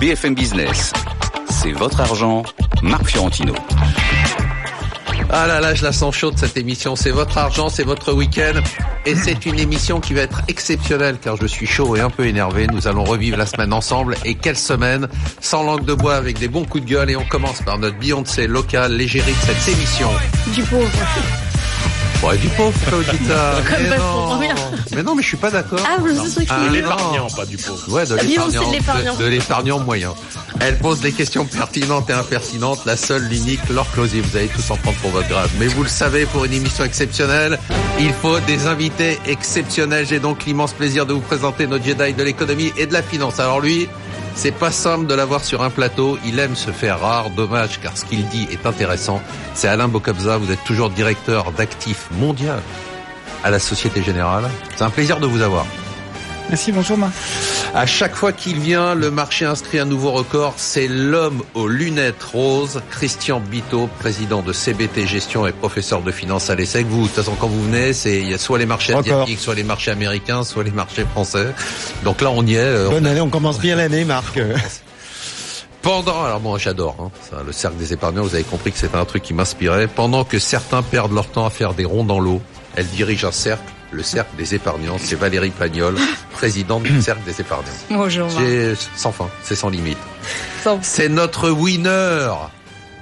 BFM Business. C'est votre argent, Marc Fiorentino. Ah là là, je la sens chaude cette émission. C'est votre argent, c'est votre week-end. Et c'est une émission qui va être exceptionnelle car je suis chaud et un peu énervé. Nous allons revivre la semaine ensemble. Et quelle semaine Sans langue de bois avec des bons coups de gueule. Et on commence par notre Beyoncé local, l'égérie de cette émission. Du pauvre. Ouais, du pauvre, dites ça Comme mais, non. mais non, mais je suis pas d'accord. Ah, vous c'est ce Ah, qui non. L'épargnant, pas du pauvre. Ouais, de l'épargnant, de l'épargnant. de, de l'épargnant moyen. Elle pose des questions pertinentes et impertinentes, la seule, l'unique, Laure Closier. Vous allez tous en prendre pour votre grave. Mais vous le savez, pour une émission exceptionnelle, il faut des invités exceptionnels. J'ai donc l'immense plaisir de vous présenter notre Jedi de l'économie et de la finance. Alors lui, c'est pas simple de l'avoir sur un plateau. Il aime se faire rare. Dommage, car ce qu'il dit est intéressant. C'est Alain Bocabza. Vous êtes toujours directeur d'actifs mondial à la Société Générale. C'est un plaisir de vous avoir. Merci, bonjour Marc. À chaque fois qu'il vient, le marché inscrit un nouveau record. C'est l'homme aux lunettes roses, Christian Bito, président de CBT Gestion et professeur de finance à l'ESSEC. Vous, de toute façon, quand vous venez, c'est il y a soit les marchés asiatiques, soit les marchés américains, soit les marchés français. Donc là, on y est. Euh, Bonne année, on commence bien l'année, Marc. Pendant, alors moi j'adore, hein, ça, le cercle des épargnants, vous avez compris que c'était un truc qui m'inspirait. Pendant que certains perdent leur temps à faire des ronds dans l'eau, elle dirige un cercle, le cercle des épargnants. C'est Valérie Pagnol, présidente du cercle des épargnants. Bonjour. Sans fin, c'est sans limite. Sans- C'est notre winner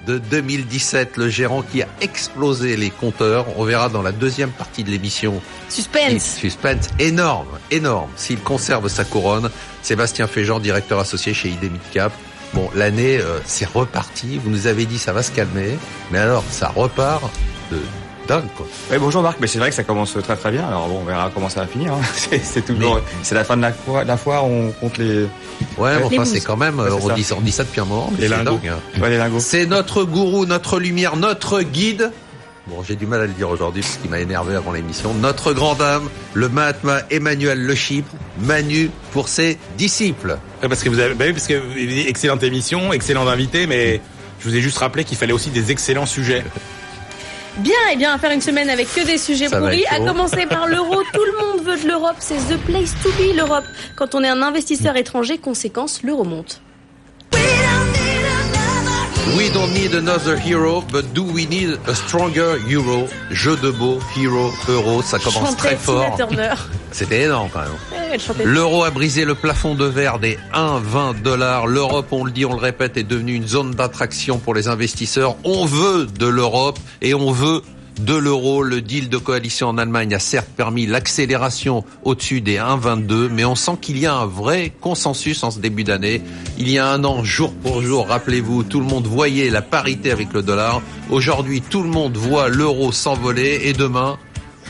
de 2017, le gérant qui a explosé les compteurs. On verra dans la deuxième partie de l'émission. Suspense. Suspense énorme, énorme. S'il conserve sa couronne, Sébastien Féjean, directeur associé chez ID Midcap. Bon, l'année, euh, c'est reparti. Vous nous avez dit ça va se calmer, mais alors ça repart de dingue quoi. Ouais, bonjour Marc, mais c'est vrai que ça commence très très bien. Alors bon, on verra comment ça va finir. hein. C'est toujours, Mais- c'est la fin de la foire, la foire on compte les, Ouais, Les enfin c'est quand même, Ouais, on dit, on dit ça depuis un moment. mais Les c'est lingots. dingue, hein. ouais, les lingots. C'est notre gourou, notre lumière, notre guide. Bon, j'ai du mal à le dire aujourd'hui parce qu'il m'a énervé avant l'émission. Notre grand dame, le Mahatma Emmanuel Le Chypre, Manu pour ses disciples. Ouais, Parce que vous avez, bah oui, parce que excellente émission, excellent invité, mais je vous ai juste rappelé qu'il fallait aussi des excellents sujets. Bien, et bien, à faire une semaine avec que des sujets Ça pourris, à commencer par l'euro. Tout le monde veut de l'Europe, c'est the place to be, l'Europe. Quand on est un investisseur étranger, conséquence, l'euro monte. We don't need another hero, but do we need a stronger euro? Jeu de beau, hero, euro, ça commence très fort. C'était énorme quand même. L'euro a brisé le plafond de verre des 1,20 dollars. L'Europe, on le dit, on le répète, est devenue une zone d'attraction pour les investisseurs. On veut de l'Europe et on veut de l'euro. Le deal de coalition en Allemagne a certes permis l'accélération au-dessus des 1,22, mais on sent qu'il y a un vrai consensus en ce début d'année. Il y a un an, jour pour jour, rappelez-vous, tout le monde voyait la parité avec le dollar. Aujourd'hui, tout le monde voit l'euro s'envoler et demain,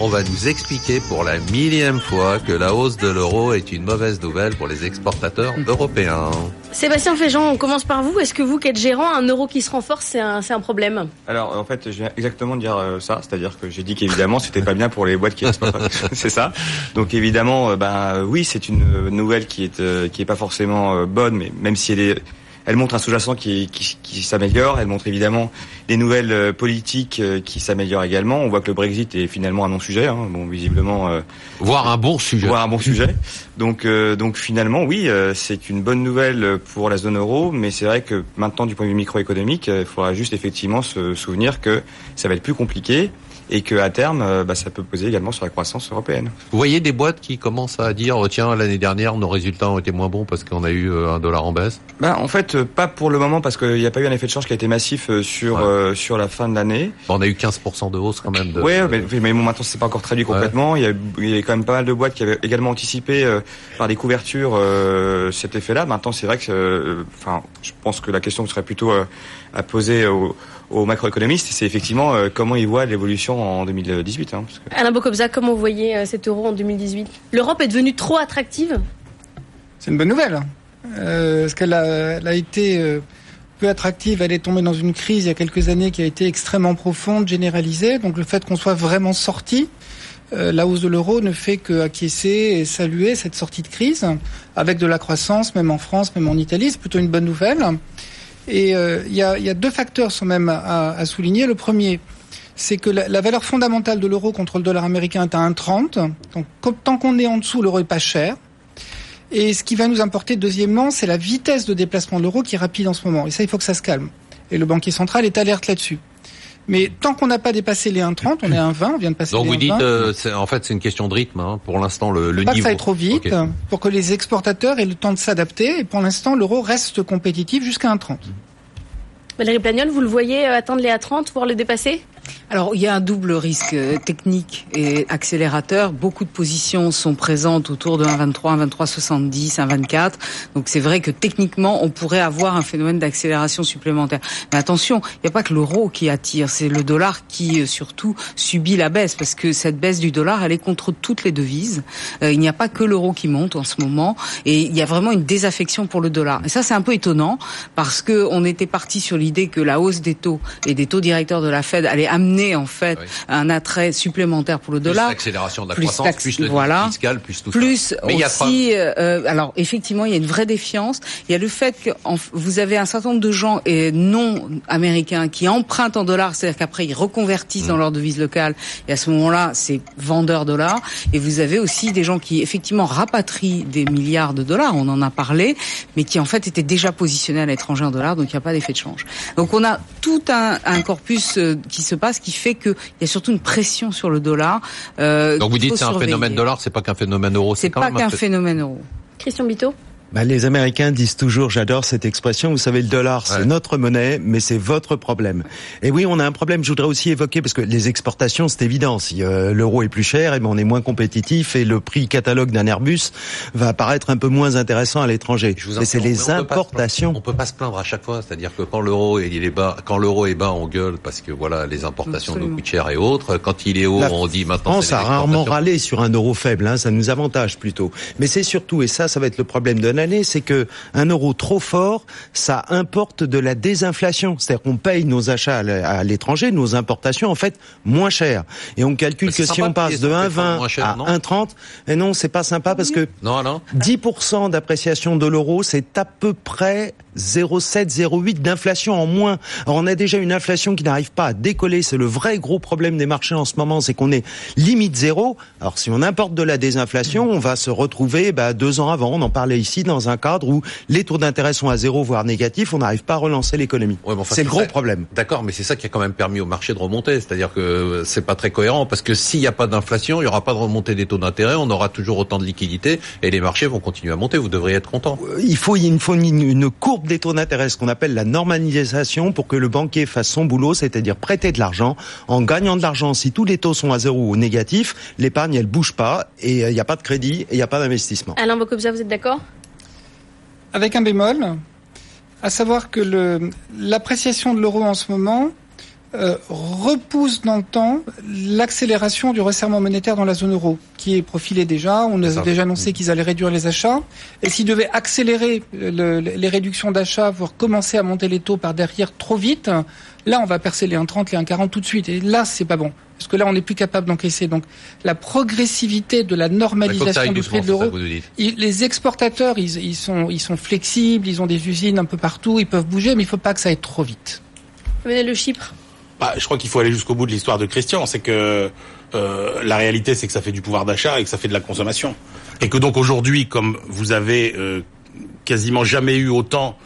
on va nous expliquer pour la millième fois que la hausse de l'euro est une mauvaise nouvelle pour les exportateurs européens. Sébastien Féjean, on commence par vous. Est-ce que vous, qui êtes gérant, un euro qui se renforce, c'est un, c'est un problème Alors en fait, je viens exactement de dire euh, ça, c'est-à-dire que j'ai dit qu'évidemment c'était pas bien pour les boîtes qui exportent. c'est ça. Donc évidemment, euh, ben oui, c'est une nouvelle qui est euh, qui est pas forcément euh, bonne, mais même si elle est elle montre un sous-jacent qui, qui, qui s'améliore. Elle montre évidemment des nouvelles euh, politiques euh, qui s'améliorent également. On voit que le Brexit est finalement un non-sujet. Hein. Bon, visiblement, euh, Voire un bon sujet. voire un bon sujet. Donc, euh, donc finalement, oui, euh, c'est une bonne nouvelle pour la zone euro, mais c'est vrai que maintenant, du point de vue microéconomique, il faudra juste effectivement se souvenir que ça va être plus compliqué et que à terme, euh, bah, ça peut poser également sur la croissance européenne. Vous voyez des boîtes qui commencent à dire oh, tiens l'année dernière nos résultats ont été moins bons parce qu'on a eu euh, un dollar en baisse? Ben, en fait, euh, pas pour le moment parce qu'il n'y a pas eu un effet de change qui a été massif sur Ouais. euh, sur la fin de l'année. On a eu 15% de hausse quand même. De, Ouais, mais, mais bon, maintenant c'est pas encore traduit complètement. Il, y a, il y a quand même pas mal de boîtes qui avaient également anticipé euh, par des couvertures euh, cet effet-là. Maintenant, c'est vrai que, enfin, je pense que la question serait plutôt à poser aux, aux macroéconomistes, c'est effectivement euh, comment ils voient l'évolution en 2018. Hein, parce que- Alain Bocobza, comment vous voyez euh, cet euro en 2018 L'Europe est devenue trop attractive? C'est une bonne nouvelle. Euh, parce qu'elle a, elle a été euh, peu attractive. Elle est tombée dans une crise il y a quelques années qui a été extrêmement profonde, généralisée. Donc le fait qu'on soit vraiment sorti, euh, la hausse de l'euro ne fait que acquiescer et saluer cette sortie de crise avec de la croissance, même en France, même en Italie. C'est plutôt une bonne nouvelle. Et euh, il y, a, deux facteurs sont même à, souligner. Le premier, c'est que la, valeur fondamentale de l'euro contre le dollar américain est à 1,30. Donc tant qu'on est en dessous, l'euro est pas cher. Et ce qui va nous importer, deuxièmement, c'est la vitesse de déplacement de l'euro qui est rapide en ce moment. Et ça, il faut que ça se calme. Et le banquier central est alerte là-dessus. Mais tant qu'on n'a pas dépassé les 1,30, on est à 1,20, on vient de passer Donc les vous dites, 1,20. euh, en fait, c'est une question de rythme. hein. Pour l'instant, le, le pas que ça aille trop vite, pour que les exportateurs aient le temps de s'adapter. Et pour l'instant, l'euro reste compétitif jusqu'à 1,30. Valérie Plagnol, vous le voyez euh, atteindre les A30, voire le dépasser? Alors, il y a un double risque euh, technique et accélérateur. Beaucoup de positions sont présentes autour de 1,23, 1,23,70, 1,24. Donc, c'est vrai que techniquement, on pourrait avoir un phénomène d'accélération supplémentaire. Mais attention, il n'y a pas que l'euro qui attire, c'est le dollar qui, euh, surtout, subit la baisse. Parce que cette baisse du dollar, elle est contre toutes les devises. Il n'y a pas que l'euro qui monte en ce moment. Et il y a vraiment une désaffection pour le dollar. Et ça, c'est un peu étonnant parce que on était parti sur l'idée que la hausse des taux et des taux directeurs de la Fed allait amener en fait Oui. un attrait supplémentaire pour le Plus dollar. l'accélération de la plus croissance, plus le voilà. fiscal, plus tout ça. Plus Mais il y a aussi, euh, alors effectivement, il y a une vraie défiance. Il y a le fait que en- vous avez un certain nombre de gens et non américains qui empruntent en dollars, c'est-à-dire qu'après ils reconvertissent Mm. dans leur devise locale. Et à ce moment-là, c'est vendeur dollars. Et vous avez aussi des gens qui effectivement rapatrient des milliards de dollars. On en a parlé, mais qui en fait étaient déjà positionnés à l'étranger en dollars, donc il n'y a pas d'effet de change. Donc on a tout un, un corpus euh, qui se passe, qui fait qu'il y a surtout une pression sur le dollar. euh, Donc vous dites c'est un phénomène dollar, c'est pas qu'un phénomène euro. C'est pas qu'un phé- phénomène euro. Christian Bito Bah, les Américains disent toujours, j'adore cette expression, vous savez, le dollar, c'est Ouais. notre monnaie, mais c'est votre problème. Et oui, on a un problème, je voudrais aussi évoquer, parce que les exportations, c'est évident, si euh, l'euro est plus cher, et ben on est moins compétitif, et le prix catalogue d'un Airbus va apparaître un peu moins intéressant à l'étranger. Mais c'est les mais on peut importations. plaindre. On peut pas se plaindre à chaque fois, c'est-à-dire que quand l'euro est bas, quand l'euro est bas, on gueule parce que voilà les importations nous coûtent cher et autres. Quand il est haut, La on dit maintenant. France a rarement râlé sur un euro faible, hein, ça nous avantage plutôt. Mais c'est surtout, et ça, ça va être le problème de l'année, c'est que un euro trop fort, ça importe de la désinflation. C'est-à-dire qu'on paye nos achats à l'étranger, nos importations, en fait, moins cher. Et on calcule que si on passe de son pétrole 1,20 moins cher, à non 1,30, et non, c'est pas sympa parce que Non, non. 10% d'appréciation de l'euro, c'est à peu près 0,7, 0,8 d'inflation en moins. Alors on a déjà une inflation qui n'arrive pas à décoller. C'est le vrai gros problème des marchés en ce moment, c'est qu'on est limite zéro. Alors si on importe de la désinflation, on va se retrouver bah, deux ans avant. On en parlait ici dans un cadre où les taux d'intérêt sont à zéro, voire négatifs. On n'arrive pas à relancer l'économie. Ouais, mais enfin, c'est le gros ça. problème. D'accord, mais c'est ça qui a quand même permis au marché de remonter. C'est-à-dire que c'est pas très cohérent parce que s'il n'y a pas d'inflation, il y aura pas de remontée des taux d'intérêt, on aura toujours autant de liquidités et les marchés vont continuer à monter. Vous devriez être content. il faut, il faut une, une courbe des taux d'intérêt, ce qu'on appelle la normalisation, pour que le banquier fasse son boulot, c'est-à-dire prêter de l'argent. En gagnant de l'argent, si tous les taux sont à zéro ou négatifs, l'épargne, elle bouge pas, et euh, il n'y a pas de crédit, et il n'y a pas d'investissement. Alain Bocobza, vous êtes d'accord? Avec un bémol, à savoir que l'appréciation de l'euro en ce moment euh, repousse dans le temps l'accélération du resserrement monétaire dans la zone euro, qui est profilé déjà. On a déjà annoncé qu'ils allaient réduire les achats. Et s'ils devaient accélérer le- les réductions d'achats, voire commencer à monter les taux par derrière trop vite, là, on va percer les 1,30, les 1,40 tout de suite. Et là, c'est pas bon. Parce que là, on n'est plus capable d'encaisser. Donc, la progressivité de la normalisation du prix de l'euro les exportateurs, ils, ils sont, ils sont flexibles, ils ont des usines un peu partout, ils peuvent bouger, mais il faut pas que ça aille trop vite. Venez le Chypre. Bah, je crois qu'il faut aller jusqu'au bout de l'histoire de Christian. C'est que euh, la réalité, c'est que ça fait du pouvoir d'achat et que ça fait de la consommation. Et que donc aujourd'hui, comme vous avez euh, quasiment jamais eu autant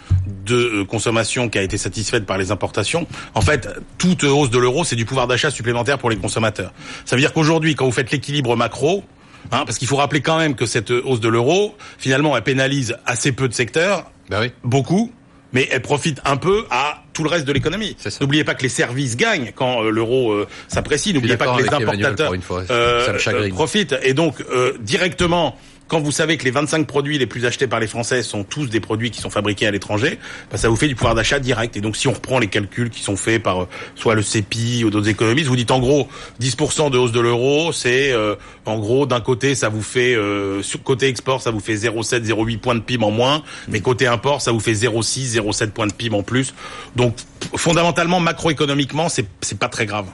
de euh, consommation qui a été satisfaite par les importations, en fait, toute hausse de l'euro, c'est du pouvoir d'achat supplémentaire pour les consommateurs. Ça veut dire qu'aujourd'hui, quand vous faites l'équilibre macro, hein, parce qu'il faut rappeler quand même que cette hausse de l'euro, finalement, elle pénalise assez peu de secteurs, Ben oui. beaucoup, mais elle profite un peu à tout le reste de l'économie. N'oubliez pas que les services gagnent quand euh, l'euro euh, s'apprécie. N'oubliez pas que les importateurs fois. euh, profitent. Et donc, euh, directement, quand vous savez que les 25 produits les plus achetés par les Français sont tous des produits qui sont fabriqués à l'étranger, bah, ça vous fait du pouvoir d'achat direct. Et donc, si on reprend les calculs qui sont faits par euh, soit le CEPI ou d'autres économistes, vous dites en gros 10% de hausse de l'euro, c'est euh, en gros d'un côté ça vous fait euh, sur côté export ça vous fait 0,7 0,8 points de PIB en moins, mais côté import ça vous fait 0,6 0,7 points de PIB en plus. Donc fondamentalement macroéconomiquement c'est c'est pas très grave.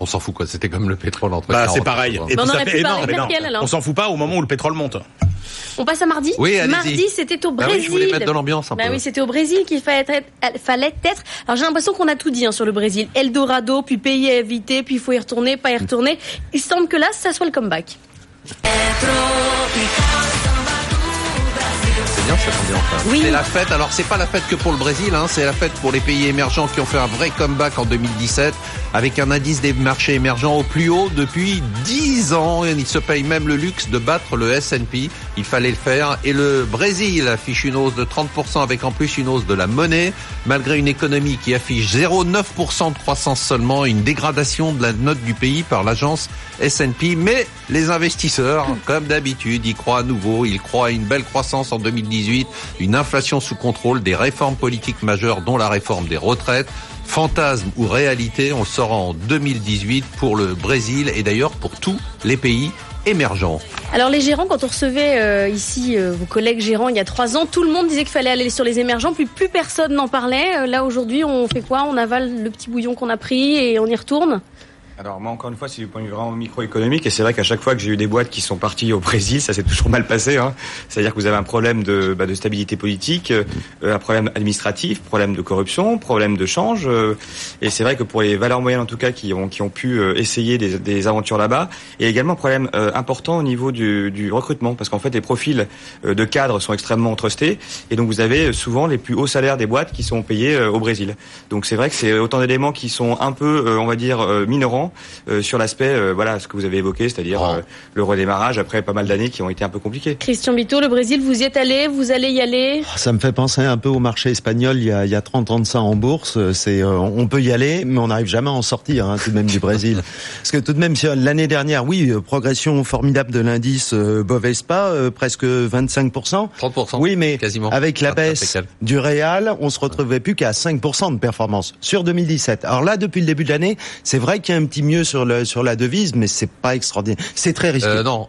On s'en fout quoi. C'était comme le pétrole entre. Bah 40 c'est pareil. Et ça fait énorme, non. Alors. On s'en fout pas au moment où le pétrole monte. On passe à mardi Oui. Mardi, c'était au Bah Brésil. oui, je voulais mettre de l'ambiance un Bah peu. oui, c'était au Brésil qu'il fallait être. Fallait être. Alors j'ai l'impression qu'on a tout dit hein, sur le Brésil. Eldorado, puis pays à éviter, puis il faut y retourner, pas y retourner. Il semble que là, ça soit le comeback. C'est bien cette ambiance. Oui. C'est la fête. Alors c'est pas la fête que pour le Brésil, hein, c'est la fête pour les pays émergents qui ont fait un vrai comeback en 2017 avec un indice des marchés émergents au plus haut depuis 10 ans. Et ils se payent même le luxe de battre le S&P. Il fallait le faire. Et le Brésil affiche une hausse de 30% avec en plus une hausse de la monnaie, malgré une économie qui affiche 0,9% de croissance seulement, une dégradation de la note du pays par l'agence S&P. Mais les investisseurs, comme d'habitude, y croient à nouveau. Ils croient à une belle croissance en 2018, une inflation sous contrôle, des réformes politiques majeures, dont la réforme des retraites. Fantasme ou réalité, on sort en 2018 pour le Brésil et d'ailleurs pour tous les pays émergents. Alors les gérants, quand on recevait euh, ici euh, vos collègues gérants il y a trois ans, tout le monde disait qu'il fallait aller sur les émergents, puis plus personne n'en parlait. Euh, là aujourd'hui, on fait quoi? On avale le petit bouillon qu'on a pris et on y retourne? Alors moi encore une fois c'est du point de vue vraiment microéconomique et c'est vrai qu'à chaque fois que j'ai eu des boîtes qui sont parties au Brésil ça s'est toujours mal passé hein. c'est-à-dire que vous avez un problème de, bah, stabilité politique euh, un problème administratif problème de corruption problème de change euh, et c'est vrai que pour les valeurs moyennes en tout cas qui ont pu euh, essayer des, aventures là-bas et également un problème important au niveau du, recrutement parce qu'en fait les profils de cadres sont extrêmement trustés et donc vous avez souvent les plus hauts salaires des boîtes qui sont payés au Brésil donc c'est vrai que c'est autant d'éléments qui sont un peu on va dire minorants euh, sur l'aspect, euh, voilà, ce que vous avez évoqué, c'est-à-dire Oh. euh, le redémarrage après pas mal d'années qui ont été un peu compliquées. Christian Bito, le Brésil, vous y êtes allé Vous allez y aller? Ça me fait penser un peu au marché espagnol il y a, il y a 30 ans de ça en bourse. C'est, euh, on peut y aller, mais on n'arrive jamais à en sortir, hein, tout de même du Brésil. Parce que tout de même, l'année dernière, oui, progression formidable de l'indice euh, Bovespa, euh, presque 25%. 30%. Oui, mais quasiment. avec la Ah, baisse impeccable. du Real, on se retrouvait plus qu'à 5% de performance sur 2017. Alors là, depuis le début de l'année, c'est vrai qu'il y a un petit mieux sur le sur la devise, mais c'est pas extraordinaire. C'est très risqué. Euh, non,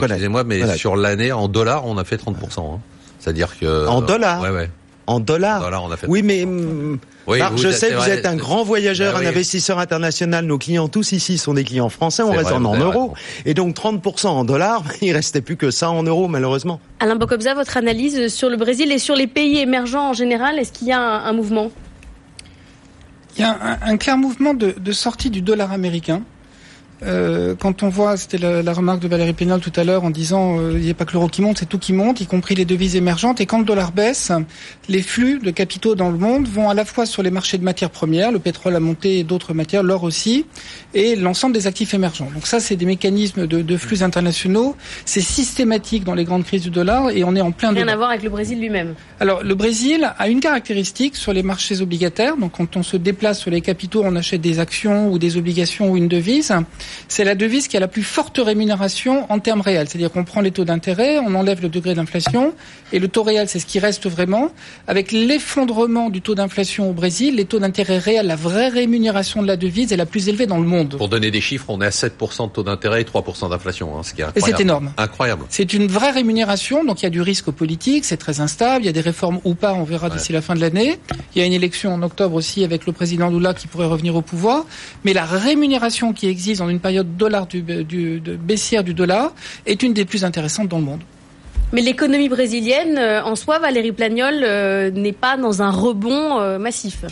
excusez-moi, mais Voilà. sur l'année, en dollars, on a fait 30%. hein. C'est-à-dire que... En dollars Ouais, ouais. En dollars. En dollars, on a fait Oui, mais hum, Oui, Marc, je sais que vous êtes un grand voyageur, Bah un oui. investisseur international. Nos clients tous ici sont des clients français. On reste vrai, en, euros. Et donc 30% en dollars, il restait plus que ça en euros, malheureusement. Alain Bocobza, votre analyse sur le Brésil et sur les pays émergents en général, est-ce qu'il y a un, un mouvement? Il y a un, clair mouvement de sortie du dollar américain. Euh, quand on voit, c'était la, la remarque de Valérie Pénal tout à l'heure en disant euh, il n'y a pas que l'euro qui monte, c'est tout qui monte, y compris les devises émergentes. Et quand le dollar baisse, les flux de capitaux dans le monde vont à la fois sur les marchés de matières premières, le pétrole a monté et d'autres matières, l'or aussi, et l'ensemble des actifs émergents. Donc ça, c'est des mécanismes de, de flux internationaux. C'est systématique dans les grandes crises du dollar et on est en plein Rien à voir avec le Brésil lui-même. Alors, le Brésil a une caractéristique sur les marchés obligataires. Donc, quand on se déplace sur les capitaux, on achète des actions ou des obligations ou une devise. C'est la devise qui a la plus forte rémunération en termes réels. C'est-à-dire qu'on prend les taux d'intérêt, on enlève le degré d'inflation, et le taux réel, c'est ce qui reste vraiment. Avec l'effondrement du taux d'inflation au Brésil, les taux d'intérêt réels, la vraie rémunération de la devise est la plus élevée dans le monde. Pour donner des chiffres, on est à 7% de taux d'intérêt et 3% d'inflation, hein, ce qui est Et incroyable. c'est énorme. Incroyable. C'est une vraie rémunération, donc il y a du risque politique, c'est très instable, il y a des réformes ou pas, on verra d'ici la fin de l'année. Il y a une élection en octobre aussi avec le président Lula qui pourrait revenir au pouvoir. Mais la rémunération qui existe dans une période dollar du, du- de baissière du dollar est une des plus intéressantes dans le monde. Mais l'économie brésilienne, euh, en soi, Valérie Plagnol, euh, n'est pas dans un rebond euh, massif.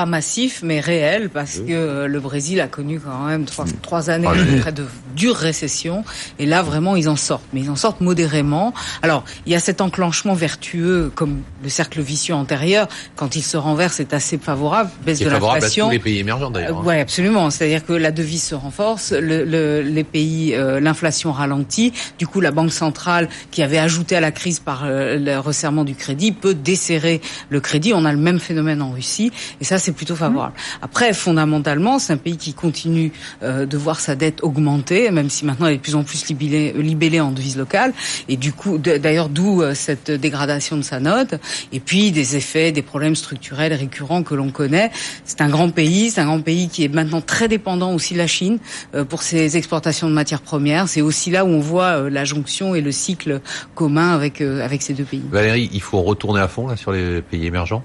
Pas massif, mais réel, parce que euh, le Brésil a connu quand même trois, trois années près de dure récession. Et là, vraiment, ils en sortent. Mais ils en sortent modérément. Alors, il y a cet enclenchement vertueux, comme le cercle vicieux antérieur. Quand il se renverse, c'est assez favorable. Baisse de favorable à l'inflation. tous les pays émergents, d'ailleurs. hein. Oui, absolument. C'est-à-dire que la devise se renforce, le, le- les pays, euh, l'inflation ralentit. Du coup, la banque centrale, qui avait ajouté à la crise par euh, le resserrement du crédit, peut desserrer le crédit. On a le même phénomène en Russie, et ça, c'est plutôt favorable. Après, fondamentalement, c'est un pays qui continue euh, de voir sa dette augmenter, même si maintenant elle est de plus en plus libellée, libellée en devise locale. Et du coup, d'ailleurs, d'où euh, cette dégradation de sa note. Et puis des effets, des problèmes structurels récurrents que l'on connaît. C'est un grand pays, c'est un grand pays qui est maintenant très dépendant aussi de la Chine euh, pour ses exportations de matières premières. C'est aussi là où on voit euh, la jonction et le cycle commun avec euh, avec ces deux pays. Valérie, il faut retourner à fond sur les pays émergents?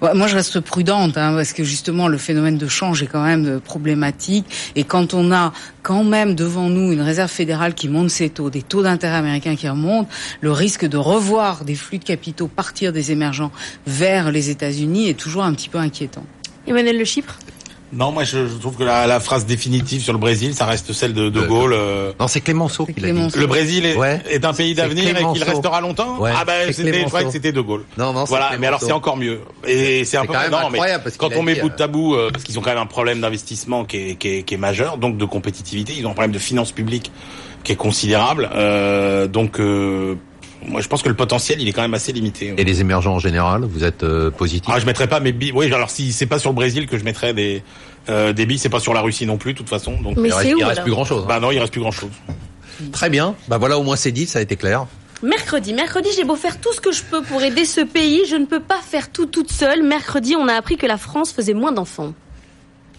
Moi, je reste prudente hein, parce que justement, le phénomène de change est quand même euh, problématique. Et quand on a quand même devant nous une réserve fédérale qui monte ses taux, des taux d'intérêt américains qui remontent, le risque de revoir des flux de capitaux partir des émergents vers les États-Unis est toujours un petit peu inquiétant. Emmanuel Le Chypre? Non, moi je, je trouve que la, la phrase définitive sur le Brésil, ça reste celle de De Euh, Gaulle. euh, Non, c'est Clémenceau qui l'a dit. Le Brésil est, Ouais. est un pays d'avenir et qu'il restera longtemps. Ouais, ah ben c'était, je que c'était De Gaulle. Non, non, c'est Voilà, mais alors c'est encore mieux. Et c'est un peu quand même non, mais incroyable parce qu'il quand on met dit, bout de euh, tabou, euh, parce qu'ils ont quand même un problème d'investissement qui est, qui est, qui est majeur, donc de compétitivité, ils ont un problème de finances publiques qui est considérable. Euh, donc euh, moi je pense que le potentiel il est quand même assez limité. Et les émergents en général, vous êtes euh, positif? Ah, je mettrais pas mes billes. Oui, alors si c'est pas sur le Brésil que je mettrais des euh, des billes, c'est pas sur la Russie non plus, de toute façon. Donc Mais Il reste, c'est où il reste plus grand chose. bah non, il reste plus grand chose. Très bien. Bah voilà, au moins c'est dit, ça a été clair. Mercredi, mercredi, j'ai beau faire tout ce que je peux pour aider ce pays, je ne peux pas faire tout toute seule. Mercredi, on a appris que la France faisait moins d'enfants.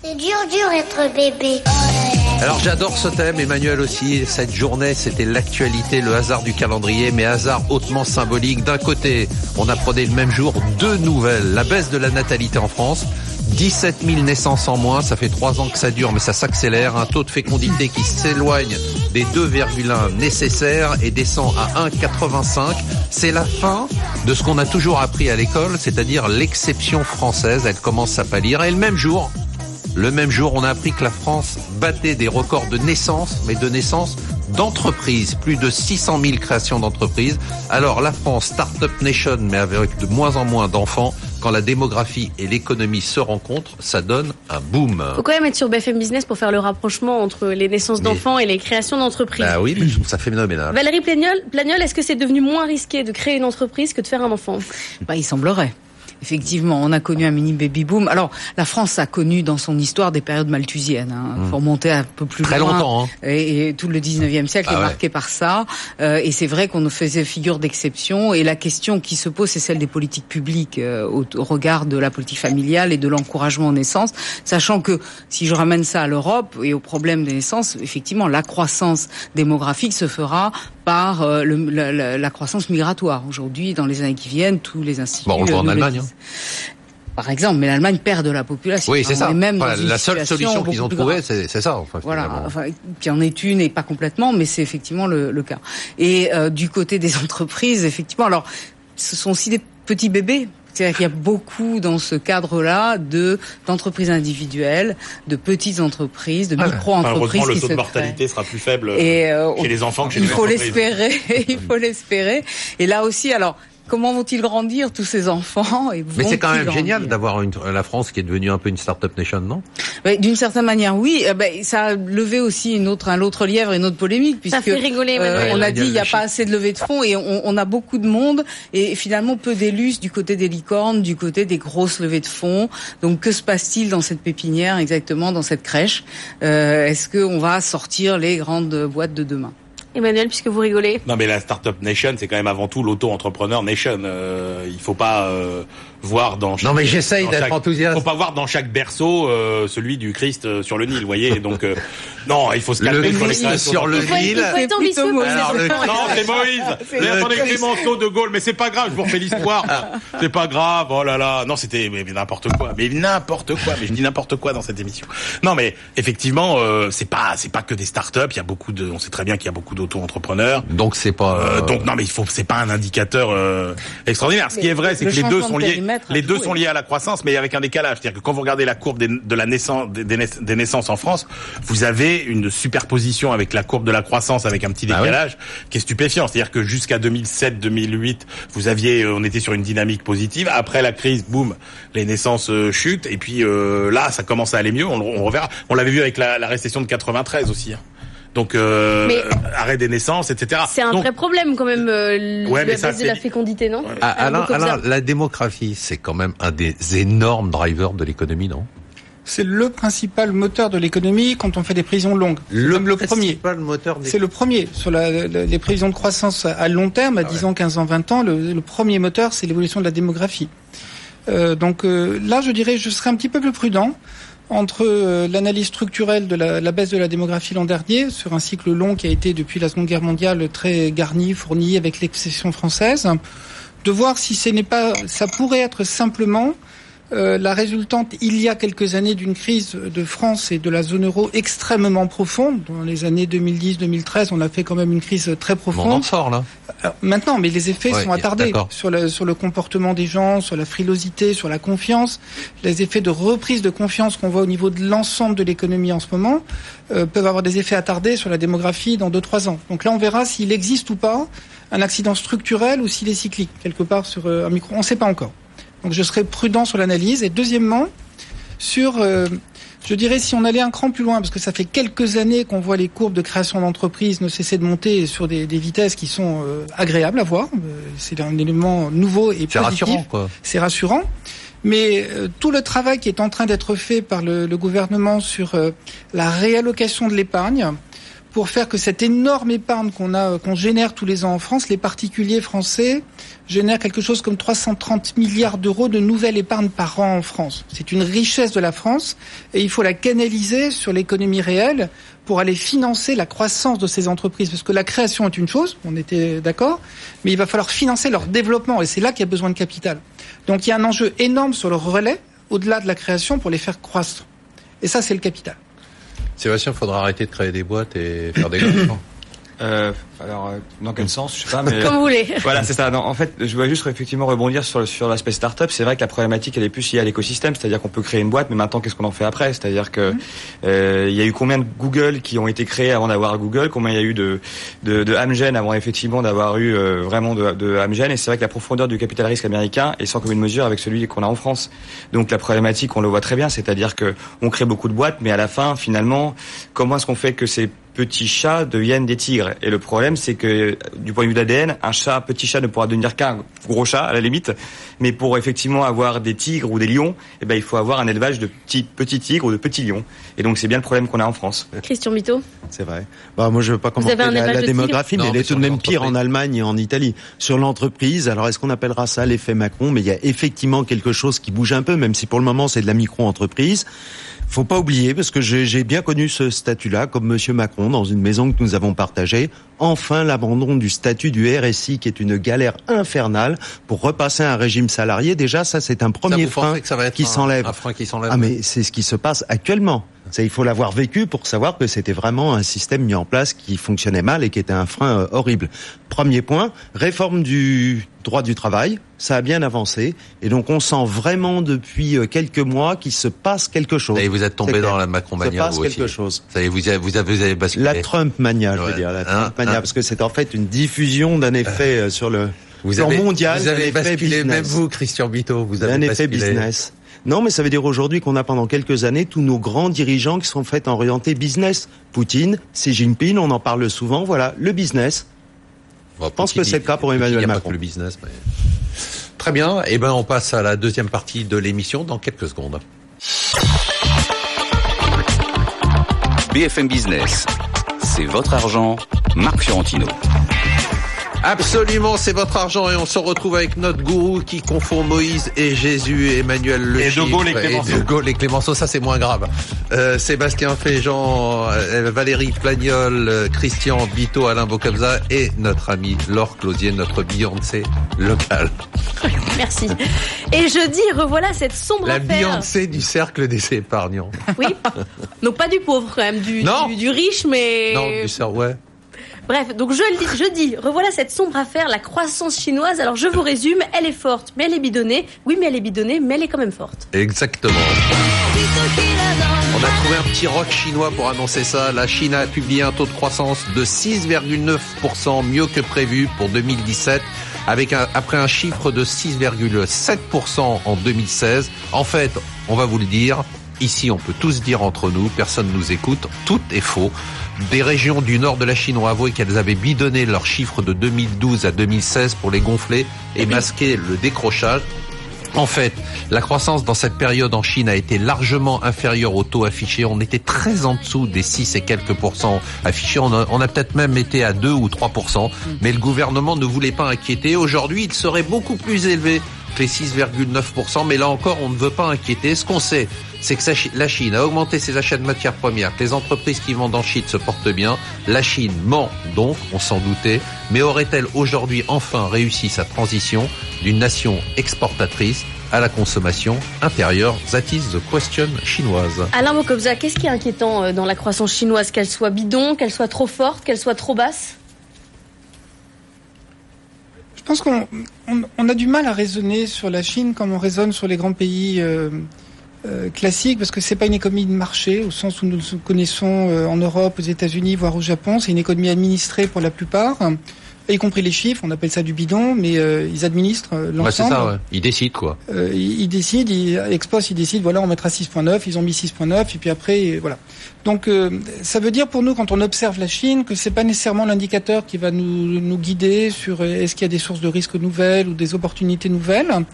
C'est dur, dur être bébé. Alors j'adore ce thème, Emmanuel aussi. Cette journée, c'était l'actualité, le hasard du calendrier, mais hasard hautement symbolique. D'un côté, on apprenait le même jour deux nouvelles. La baisse de la natalité en France. 17 000 naissances en moins, ça fait trois ans que ça dure, mais ça s'accélère. Un taux de fécondité qui s'éloigne des 2,1 nécessaires et descend à 1,85. C'est la fin de ce qu'on a toujours appris à l'école, c'est-à-dire l'exception française. Elle commence à pâlir. Et le même jour, le même jour, on a appris que la France battait des records de naissance, mais de naissance d'entreprises. Plus de 600 000 créations d'entreprises. Alors la France, Startup Nation, mais avec de moins en moins d'enfants. Quand la démographie et l'économie se rencontrent, ça donne un boom. Faut quand même être sur BFM Business pour faire le rapprochement entre les naissances Mais- d'enfants et les créations d'entreprises. Bah oui, mais je trouve ça phénoménal. Valérie Plagnol, Plagnol est-ce que c'est devenu moins risqué de créer une entreprise que de faire un enfant? Bah, il semblerait. Effectivement, on a connu un mini baby boom. Alors, la France a connu dans son histoire des périodes malthusiennes. Hein. Faut remonter un peu plus. Très loin. longtemps, hein. Et, et tout le 19e siècle Ah est ouais. marqué par ça. Euh, et c'est vrai qu'on nous faisait figure d'exception. Et la question qui se pose, c'est celle des politiques publiques euh, au, au regard de la politique familiale et de l'encouragement aux naissances. Sachant que si je ramène ça à l'Europe et au problème des naissances, effectivement, la croissance démographique se fera par euh, le- la, la- la croissance migratoire. Aujourd'hui, dans les années qui viennent, tous les instituts... Bon, on le voit en le Allemagne, disent. Par exemple, mais l'Allemagne perd de la population. Oui, c'est On ça. même la seule solution qu'ils ont trouvée, c'est ça. Enfin, Voilà, enfin, qui en est une et pas complètement, mais c'est effectivement le, le cas. Et euh, du côté des entreprises, effectivement, alors ce sont aussi des petits bébés. C'est-à-dire qu'il y a beaucoup dans ce cadre-là de d'entreprises individuelles, de petites entreprises, de Ah. Enfin, micro-entreprises heureusement, le taux de mortalité sera plus faible Et euh, chez les enfants que chez il les faut l'espérer, il faut l'espérer. Et là aussi, alors comment vont-ils grandir tous ces enfants et Mais c'est quand même génial d'avoir une- la France qui est devenue un peu une start-up nation, non? Ouais, D'une certaine manière, oui. Eh ben, ça a levé aussi une autre, un autre lièvre et une autre polémique, puisque Ça fait rigoler, euh, on a dit il n'y a pas assez de levée de fonds et on, on a beaucoup de monde et finalement peu d'élus du côté des licornes, du côté des grosses levées de fonds. Donc que se passe-t-il dans cette pépinière exactement, dans cette crèche? Euh, Est-ce qu'on va sortir les grandes boîtes de demain? Emmanuel, puisque vous rigolez. Non mais la startup nation, c'est quand même avant tout l'auto-entrepreneur nation. Euh, il faut pas euh, voir dans. Non, mais j'essaye d'être chaque- enthousiaste. Faut pas voir dans chaque berceau euh, celui du Christ euh, sur le Nil, vous voyez. Donc euh, non, il faut se calmer Le Christ sur le Nil. Non, c'est Moïse. Attendez. Clémenceau de Gaulle, mais c'est pas grave, je vous refais l'histoire. C'est pas grave. Oh là là. Non, c'était mais, mais n'importe quoi. Mais n'importe quoi. Mais je dis n'importe quoi dans cette émission. Non, mais effectivement, euh, c'est pas c'est pas que des startups. Il y a beaucoup de. On sait très bien qu'il y a beaucoup d'auto-entrepreneurs. Donc c'est pas. Euh, euh, donc non, mais il faut, c'est pas un indicateur euh, extraordinaire. Ce qui est vrai, c'est que les deux sont liés, les deux sont liés à la croissance, mais avec un décalage. C'est-à-dire que quand vous regardez la courbe des- de la naissance, des, des naiss- des naissances en France, vous avez une superposition avec la courbe de la croissance avec un petit Ah oui. décalage qui est stupéfiant. C'est-à-dire que jusqu'à 2007-2008, vous aviez, euh, on était sur une dynamique positive. Après la crise, boum, les naissances euh, chutent. Et puis euh, là, ça commence à aller mieux. On, le- on reverra. On l'avait vu avec la, la récession de 93 aussi. hein. Donc euh, Mais- arrêt des naissances, etc. C'est un Donc, vrai problème quand même, euh, Ouais, la mais ça, baisse de la fécondité, non Ah, Alain, beaucoup Alain, observent. la démographie, c'est quand même un des énormes drivers de l'économie, non? C'est le principal moteur de l'économie quand on fait des prévisions longues. C'est même le premier. principal moteur des... C'est le premier. Sur la- la- les prévisions de croissance à long terme, à 10 ans, 15 ans, 20 ans, le, le premier moteur, c'est l'évolution de la démographie. Euh, donc euh, là, je dirais, je serais un petit peu plus prudent entre euh, l'analyse structurelle de la, la baisse de la démographie l'an dernier, sur un cycle long qui a été depuis la Seconde Guerre mondiale très garni, fourni avec l'exception française, de voir si ce n'est pas, ça pourrait être simplement euh, la résultante il y a quelques années d'une crise de France et de la zone euro extrêmement profonde. Dans les années 2010-2013, on a fait quand même une crise très profonde. on en sort là. Alors, maintenant, mais les effets Ouais, sont attardés sur le, sur le comportement des gens, sur la frilosité, sur la confiance. Les effets de reprise de confiance qu'on voit au niveau de l'ensemble de l'économie en ce moment euh, peuvent avoir des effets attardés sur la démographie dans 2-3 ans. Donc là, on verra s'il existe ou pas un accident structurel ou s'il est cyclique, quelque part sur euh, un micro. On ne sait pas encore. Donc je serai prudent sur l'analyse. Et deuxièmement, sur, euh, je dirais, si on allait un cran plus loin, parce que ça fait quelques années qu'on voit les courbes de création d'entreprises ne cesser de monter sur des, des vitesses qui sont euh, agréables à voir. Euh, C'est un élément nouveau et C'est positif. rassurant quoi. C'est rassurant. Mais euh, tout le travail qui est en train d'être fait par le, le gouvernement sur euh, la réallocation de l'épargne, pour faire que cette énorme épargne qu'on a, euh, qu'on génère tous les ans en France, les particuliers français génèrent quelque chose comme 330 milliards d'euros de nouvelle épargne par an en France. C'est une richesse de la France et il faut la canaliser sur l'économie réelle pour aller financer la croissance de ces entreprises. Parce que la création est une chose, on était d'accord, mais il va falloir financer leur développement et c'est là qu'il y a besoin de capital. Donc il y a un enjeu énorme sur le relais, au-delà de la création, pour les faire croître. Et ça, c'est le capital. Sébastien, faudra arrêter de créer des boîtes et faire des gosses. Alors, euh, dans quel sens Je sais pas, mais... Comme vous voulez. Voilà, c'est ça. Non, en fait, je voulais juste effectivement rebondir sur, sur l'aspect startup. C'est vrai que la problématique, elle est plus liée à l'écosystème. C'est-à-dire qu'on peut créer une boîte, mais maintenant, qu'est-ce qu'on en fait après? C'est-à-dire que euh, il y a eu combien de Google qui ont été créés avant d'avoir Google? Combien il y a eu de, de, de Amgen avant effectivement d'avoir eu euh, vraiment de, de Amgen? Et c'est vrai que la profondeur du capital risque américain est sans commune mesure avec celui qu'on a en France. Donc la problématique, on le voit très bien. C'est-à-dire que on crée beaucoup de boîtes, mais à la fin, finalement, comment est-ce qu'on fait que ces petits chats deviennent des tigres? Et le problème, c'est que du point de vue d'ADN, un chat, un petit chat ne pourra devenir qu'un gros chat à la limite. Mais pour effectivement avoir des tigres ou des lions, eh ben, il faut avoir un élevage de petits, petits tigres ou de petits lions. Et donc c'est bien le problème qu'on a en France. Christian Mito. C'est vrai. Bah, moi, je veux pas commenter avez un la, élevage la de tigres démographie, mais elle est tout de même pire en Allemagne et en Italie. Sur l'entreprise, alors est-ce qu'on appellera ça l'effet Macron? Mais il y a effectivement quelque chose qui bouge un peu, même si pour le moment c'est de la micro-entreprise. Faut pas oublier, parce que j'ai bien connu ce statut-là, comme Monsieur Macron, dans une maison que nous avons partagée. Enfin, l'abandon du statut du RSI, qui est une galère infernale, pour repasser à un régime salarié. Déjà, ça, c'est un Ça, premier vous frein que ça va être qui s'enlève. Un frein qui s'enlève. Ah mais c'est ce qui se passe actuellement. Il faut l'avoir vécu pour savoir que c'était vraiment un système mis en place qui fonctionnait mal et qui était un frein euh, horrible. Premier point, réforme du droit du travail, ça a bien avancé et donc on sent vraiment depuis euh, quelques mois qu'il se passe quelque chose. Et vous êtes tombé dans la Macron se mania passe vous aussi. chose. Ça y est, vous avez, vous avez, vous avez basculé. La Trump mania, je veux dire, la Hein, Trump mania, hein. parce que c'est en fait une diffusion d'un effet euh, sur le vous plan avez, mondial, vous avez effet basculé, business. même vous, Christian Bito, vous avez un effet basculé. business. Non, mais ça veut dire aujourd'hui qu'on a pendant quelques années tous nos grands dirigeants qui sont faits orientés business. Poutine, Xi Jinping, on en parle souvent. Voilà, le business. Bon, Je pense Poutine, que c'est le cas pour Emmanuel il y a pas Macron. que le business. mais- Très bien. Eh ben, on passe à la deuxième partie de l'émission dans quelques secondes. BFM Business, c'est votre argent, Marc Fiorentino. Absolument, c'est votre argent et on se retrouve avec notre gourou qui confond Moïse et Jésus et Emmanuel Le Et De Gaulle et Clémenceau. De Gaulle et Clémenceau, ça c'est moins grave. Euh, Sébastien Féjean, euh, Valérie Plagnol, euh, Christian Bito, Alain Bocabza et notre ami Laure Closier, notre Beyoncé locale. Merci. Et jeudi, revoilà cette sombre La affaire. Beyoncé du cercle des épargnants. Oui. Donc pas du pauvre quand même, du, Non. du, du riche, mais. Non, du cercle, ouais. Bref, donc je je dis, revoilà cette sombre affaire, la croissance chinoise. Alors je vous résume, elle est forte, mais elle est bidonnée. Oui, mais elle est bidonnée, mais elle est quand même forte. Exactement. On a trouvé un petit rock chinois pour annoncer ça. La Chine a publié un taux de croissance de 6,9%, mieux que prévu pour 2017, avec après un chiffre de 6,7% en 2016. En fait, on va vous le dire, ici on peut tous dire entre nous, personne nous écoute, tout est faux. Des régions du nord de la Chine ont avoué qu'elles avaient bidonné leurs chiffres de 2012 à 2016 pour les gonfler et masquer le décrochage. En fait, la croissance dans cette période en Chine a été largement inférieure au taux affiché. On était très en dessous des 6 et quelques pourcents affichés. On a, peut-être même été à 2 ou 3% mais le gouvernement ne voulait pas inquiéter. Aujourd'hui, il serait beaucoup plus élevé les 6,9%, mais là encore, on ne veut pas inquiéter. Ce qu'on sait, c'est que la Chine a augmenté ses achats de matières premières, que les entreprises qui vendent en Chine se portent bien. La Chine ment donc, on s'en doutait, mais aurait-elle aujourd'hui enfin réussi sa transition d'une nation exportatrice à la consommation intérieure? That is the question chinoise. Alain Mokobza, qu'est-ce qui est inquiétant euh, dans la croissance chinoise? Qu'elle soit bidon, qu'elle soit trop forte, qu'elle soit trop basse? Pense qu'on on, a du mal à raisonner sur la Chine comme on raisonne sur les grands pays euh, euh, classiques, parce que c'est pas une économie de marché au sens où nous connaissons euh, en Europe, aux États-Unis, voire au Japon. C'est une économie administrée pour la plupart y compris les chiffres, on appelle ça du bidon, mais euh, ils administrent euh, l'ensemble. Ouais, c'est ça, ouais. Ils décident quoi. Euh, ils, ils, décident, ils, Expos, ils décident, voilà, on mettra 6.9, ils ont mis 6.9, et puis après, voilà. Donc, euh, ça veut dire pour nous, quand on observe la Chine, que c'est pas nécessairement l'indicateur qui va nous, nous guider sur est-ce qu'il y a des sources de risques nouvelles ou des opportunités nouvelles.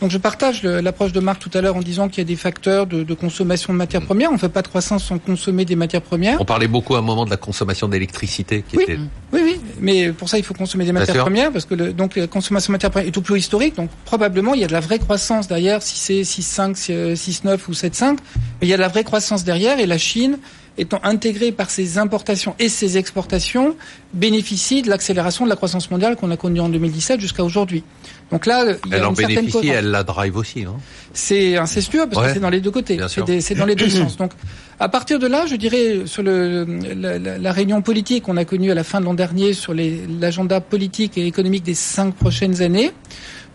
Donc, je partage l'approche de Marc tout à l'heure en disant qu'il y a des facteurs de, de consommation de matières premières. On fait pas de croissance sans consommer des matières premières. On parlait beaucoup à un moment de la consommation d'électricité qui oui, était... Oui, oui, mais pour ça, il faut consommer des matières premières, parce que le, donc la consommation de matières premières est tout plus historique, donc probablement il y a de la vraie croissance derrière, si c'est 6,5, 6,9 ou 7,5, mais il y a de la vraie croissance derrière, et la Chine étant intégrée par ses importations et ses exportations, bénéficie de l'accélération de la croissance mondiale qu'on a connue en 2017 jusqu'à aujourd'hui. Donc là, il y a elle en bénéficie, elle la drive aussi. Hein c'est incestueux parce que c'est dans les deux côtés, c'est dans les deux sens. Donc à partir de là, je dirais sur le, la, la, réunion politique qu'on a connue à la fin de l'an dernier sur l'agenda politique et économique des cinq prochaines années,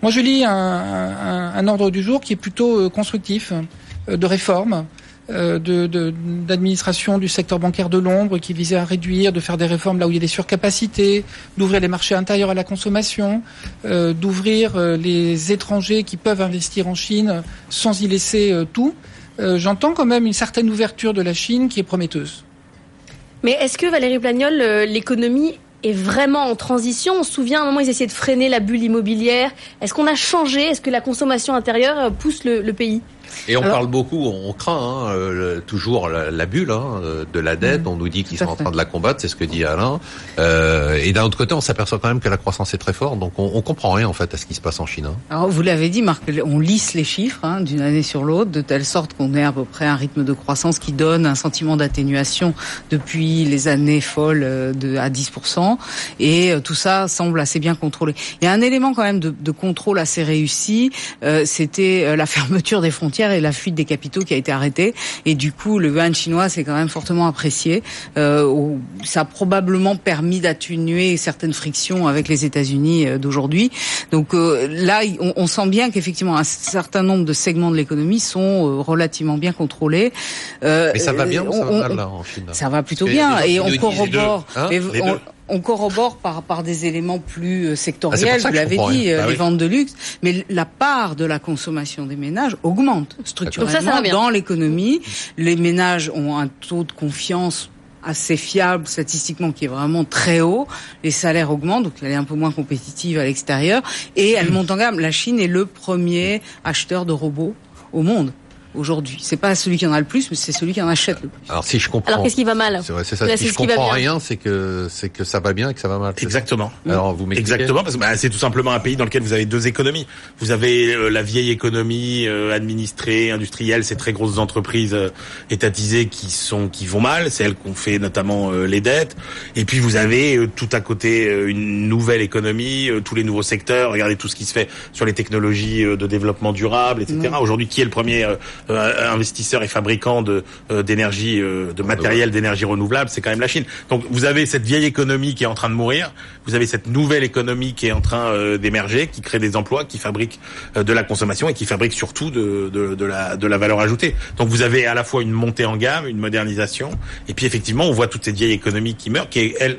moi je lis un, un, un ordre du jour qui est plutôt euh, constructif, euh, de réforme, euh, d'administration du secteur bancaire de l'ombre qui visait à réduire, de faire des réformes là où il y a des surcapacités, d'ouvrir les marchés intérieurs à la consommation, euh, d'ouvrir euh, les étrangers qui peuvent investir en Chine sans y laisser tout. J'entends quand même une certaine ouverture de la Chine qui est prometteuse. Mais est-ce que Valérie Plagnol, l'économie est vraiment en transition? On se souvient à un moment ils essayaient de freiner la bulle immobilière. Est-ce qu'on a changé? Est-ce que la consommation intérieure pousse le pays? Et on parle beaucoup, on craint hein, toujours la, bulle hein, de la dette. Mm. on nous dit qu'ils sont en train de la combattre, c'est ce que dit Alain. Euh, et d'un autre côté, on s'aperçoit quand même que la croissance est très forte. Donc on, on comprend rien en fait à ce qui se passe en Chine. Hein. Alors vous l'avez dit, Marc, on lisse les chiffres d'une année sur l'autre de telle sorte qu'on ait à peu près un rythme de croissance qui donne un sentiment d'atténuation depuis les années folles euh, de, à 10%. Et euh, tout ça semble assez bien contrôlé. Il y a un élément quand même de, de contrôle assez réussi. Euh, C'était la fermeture des frontières et la fuite des capitaux qui a été arrêtée. Et du coup, le yuan chinois c'est quand même fortement apprécié. Euh, ça a probablement permis d'atténuer certaines frictions avec les États-Unis euh, d'aujourd'hui. Donc euh, là, on, sent bien qu'effectivement un certain nombre de segments de l'économie sont relativement bien contrôlés. Mais ça va bien ou ça va mal là en Chine? Ça va plutôt bien et on corrobore. On corrobore par, par des éléments plus euh, sectoriels, ah, vous l'avez dit, euh, bah les ventes de luxe, mais la part de la consommation des ménages augmente structurellement dans l'économie. Les ménages ont un taux de confiance assez fiable statistiquement qui est vraiment très haut. Les salaires augmentent, donc elle est un peu moins compétitive à l'extérieur. Et elle monte en gamme. La Chine est le premier acheteur de robots au monde aujourd'hui. C'est pas celui qui en a le plus, mais c'est celui qui en achète le plus. Alors si je comprends. Alors qu'est-ce qui va mal C'est ça. si je comprends rien, c'est que c'est que ça va bien et que ça va mal. Exactement. Alors vous Exactement parce que bah, c'est tout simplement un pays dans lequel vous avez deux économies. Vous avez euh, la vieille économie euh, administrée, industrielle, ces très grosses entreprises euh, étatisées qui sont qui vont mal, c'est elles qu'on fait notamment les dettes. Et puis vous avez tout à côté une nouvelle économie, tous les nouveaux secteurs. Regardez tout ce qui se fait sur les technologies de développement durable, etc. Aujourd'hui, qui est le premier euh, investisseurs et fabricants de euh, d'énergie, euh, de matériel d'énergie renouvelable, c'est quand même la Chine. Donc vous avez cette vieille économie qui est en train de mourir, vous avez cette nouvelle économie qui est en train d'émerger, qui crée des emplois, qui fabrique de la consommation et qui fabrique surtout de, de, de, la, de la valeur ajoutée. Donc vous avez à la fois une montée en gamme, une modernisation, et puis effectivement on voit toute cette vieille économie qui meurt, qui est elle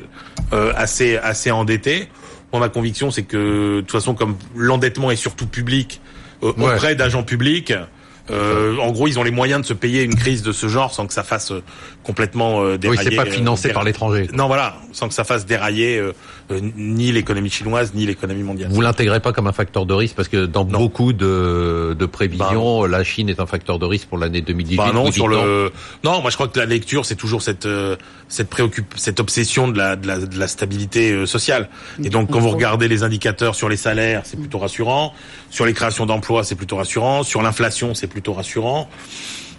assez assez endettée. Moi, ma conviction, c'est que de toute façon, comme l'endettement est surtout public auprès d'agents publics, Euh, en gros, ils ont les moyens de se payer une crise de ce genre sans que ça fasse euh, complètement euh, Oui, dérailler. c'est pas euh, financé déra- par l'étranger. Non, voilà, sans que ça fasse dérailler euh, euh, ni l'économie chinoise ni l'économie mondiale. Vous l'intégrez pas comme un facteur de risque? Parce que dans Non. beaucoup de, de prévisions, la Chine est un facteur de risque pour l'année 2018. Bah Vous non, sur le non, moi je crois que la lecture c'est toujours cette euh, cette préoccupe cette obsession de la de la, de la stabilité euh, sociale. Et donc quand vous regardez les indicateurs sur les salaires, c'est plutôt rassurant, sur les créations d'emplois, c'est plutôt rassurant, sur l'inflation, c'est plutôt rassurant.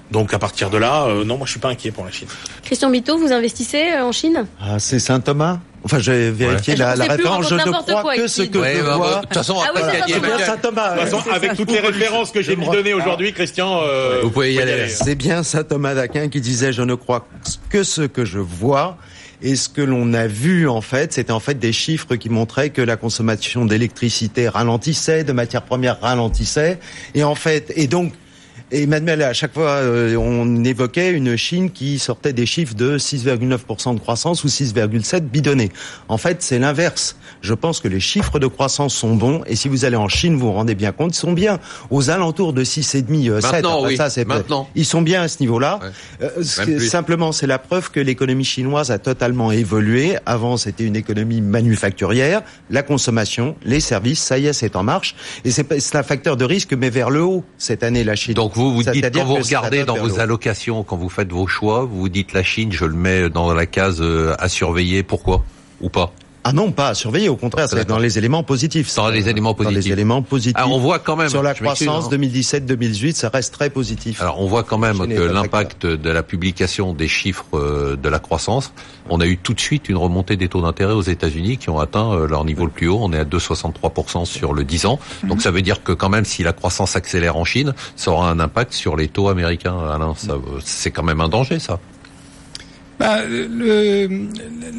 Donc à partir de là, euh, non, moi je suis pas inquiet pour la Chine. Christian Bito, vous investissez euh, en Chine? Ah, c'est Saint Thomas Enfin, j'ai vérifié Ouais. la, Je la référence. Je ne crois quoi que ce que Ouais, je bah, bah, vois. de toute façon, Ah oui, c'est bien. De toute façon, avec toutes les références que j'ai me- données aujourd'hui, Christian, euh, Vous pouvez y faut aller. C'est bien saint Thomas d'Aquin qui disait je ne crois que ce que je vois. Et ce que l'on a vu en fait, c'était en fait des chiffres qui montraient que la consommation d'électricité ralentissait, de matières premières ralentissait, et en fait, et donc. Et Emmanuel, à chaque fois, euh, on évoquait une Chine qui sortait des chiffres de 6,9% de croissance ou 6,7 bidonnés. En fait, c'est l'inverse. Je pense que les chiffres de croissance sont bons, et si vous allez en Chine, vous vous rendez bien compte, ils sont bien aux alentours de 6,5, euh, 7. Maintenant, Après oui. ça, c'est Maintenant. ils sont bien à ce niveau-là. Ouais. Euh, simplement, c'est la preuve que l'économie chinoise a totalement évolué. Avant, c'était une économie manufacturière, la consommation, les services, ça y est, c'est en marche. Et c'est un facteur de risque, mais vers le haut cette année, la Chine. Donc vous vous dites quand vous regardez dans vos allocations, quand vous faites vos choix, vous vous dites la Chine, je le mets dans la case euh, à surveiller. Pourquoi? Ou pas? Ah non, pas à surveiller. Au contraire, c'est dans les éléments positifs. Dans les éléments Dans positifs. les éléments positifs. On voit quand même Sur la croissance hein. 2017-2018, ça reste très positif. Alors on voit quand même que l'impact de la publication des chiffres euh, de la croissance, on a eu tout de suite une remontée des taux d'intérêt aux États-Unis qui ont atteint euh, leur niveau le plus haut. On est à 2,63% sur le 10 ans. Donc ça veut dire que quand même si la croissance accélère en Chine, ça aura un impact sur les taux américains. Alain, ça, euh, c'est quand même un danger ça. Bah, le-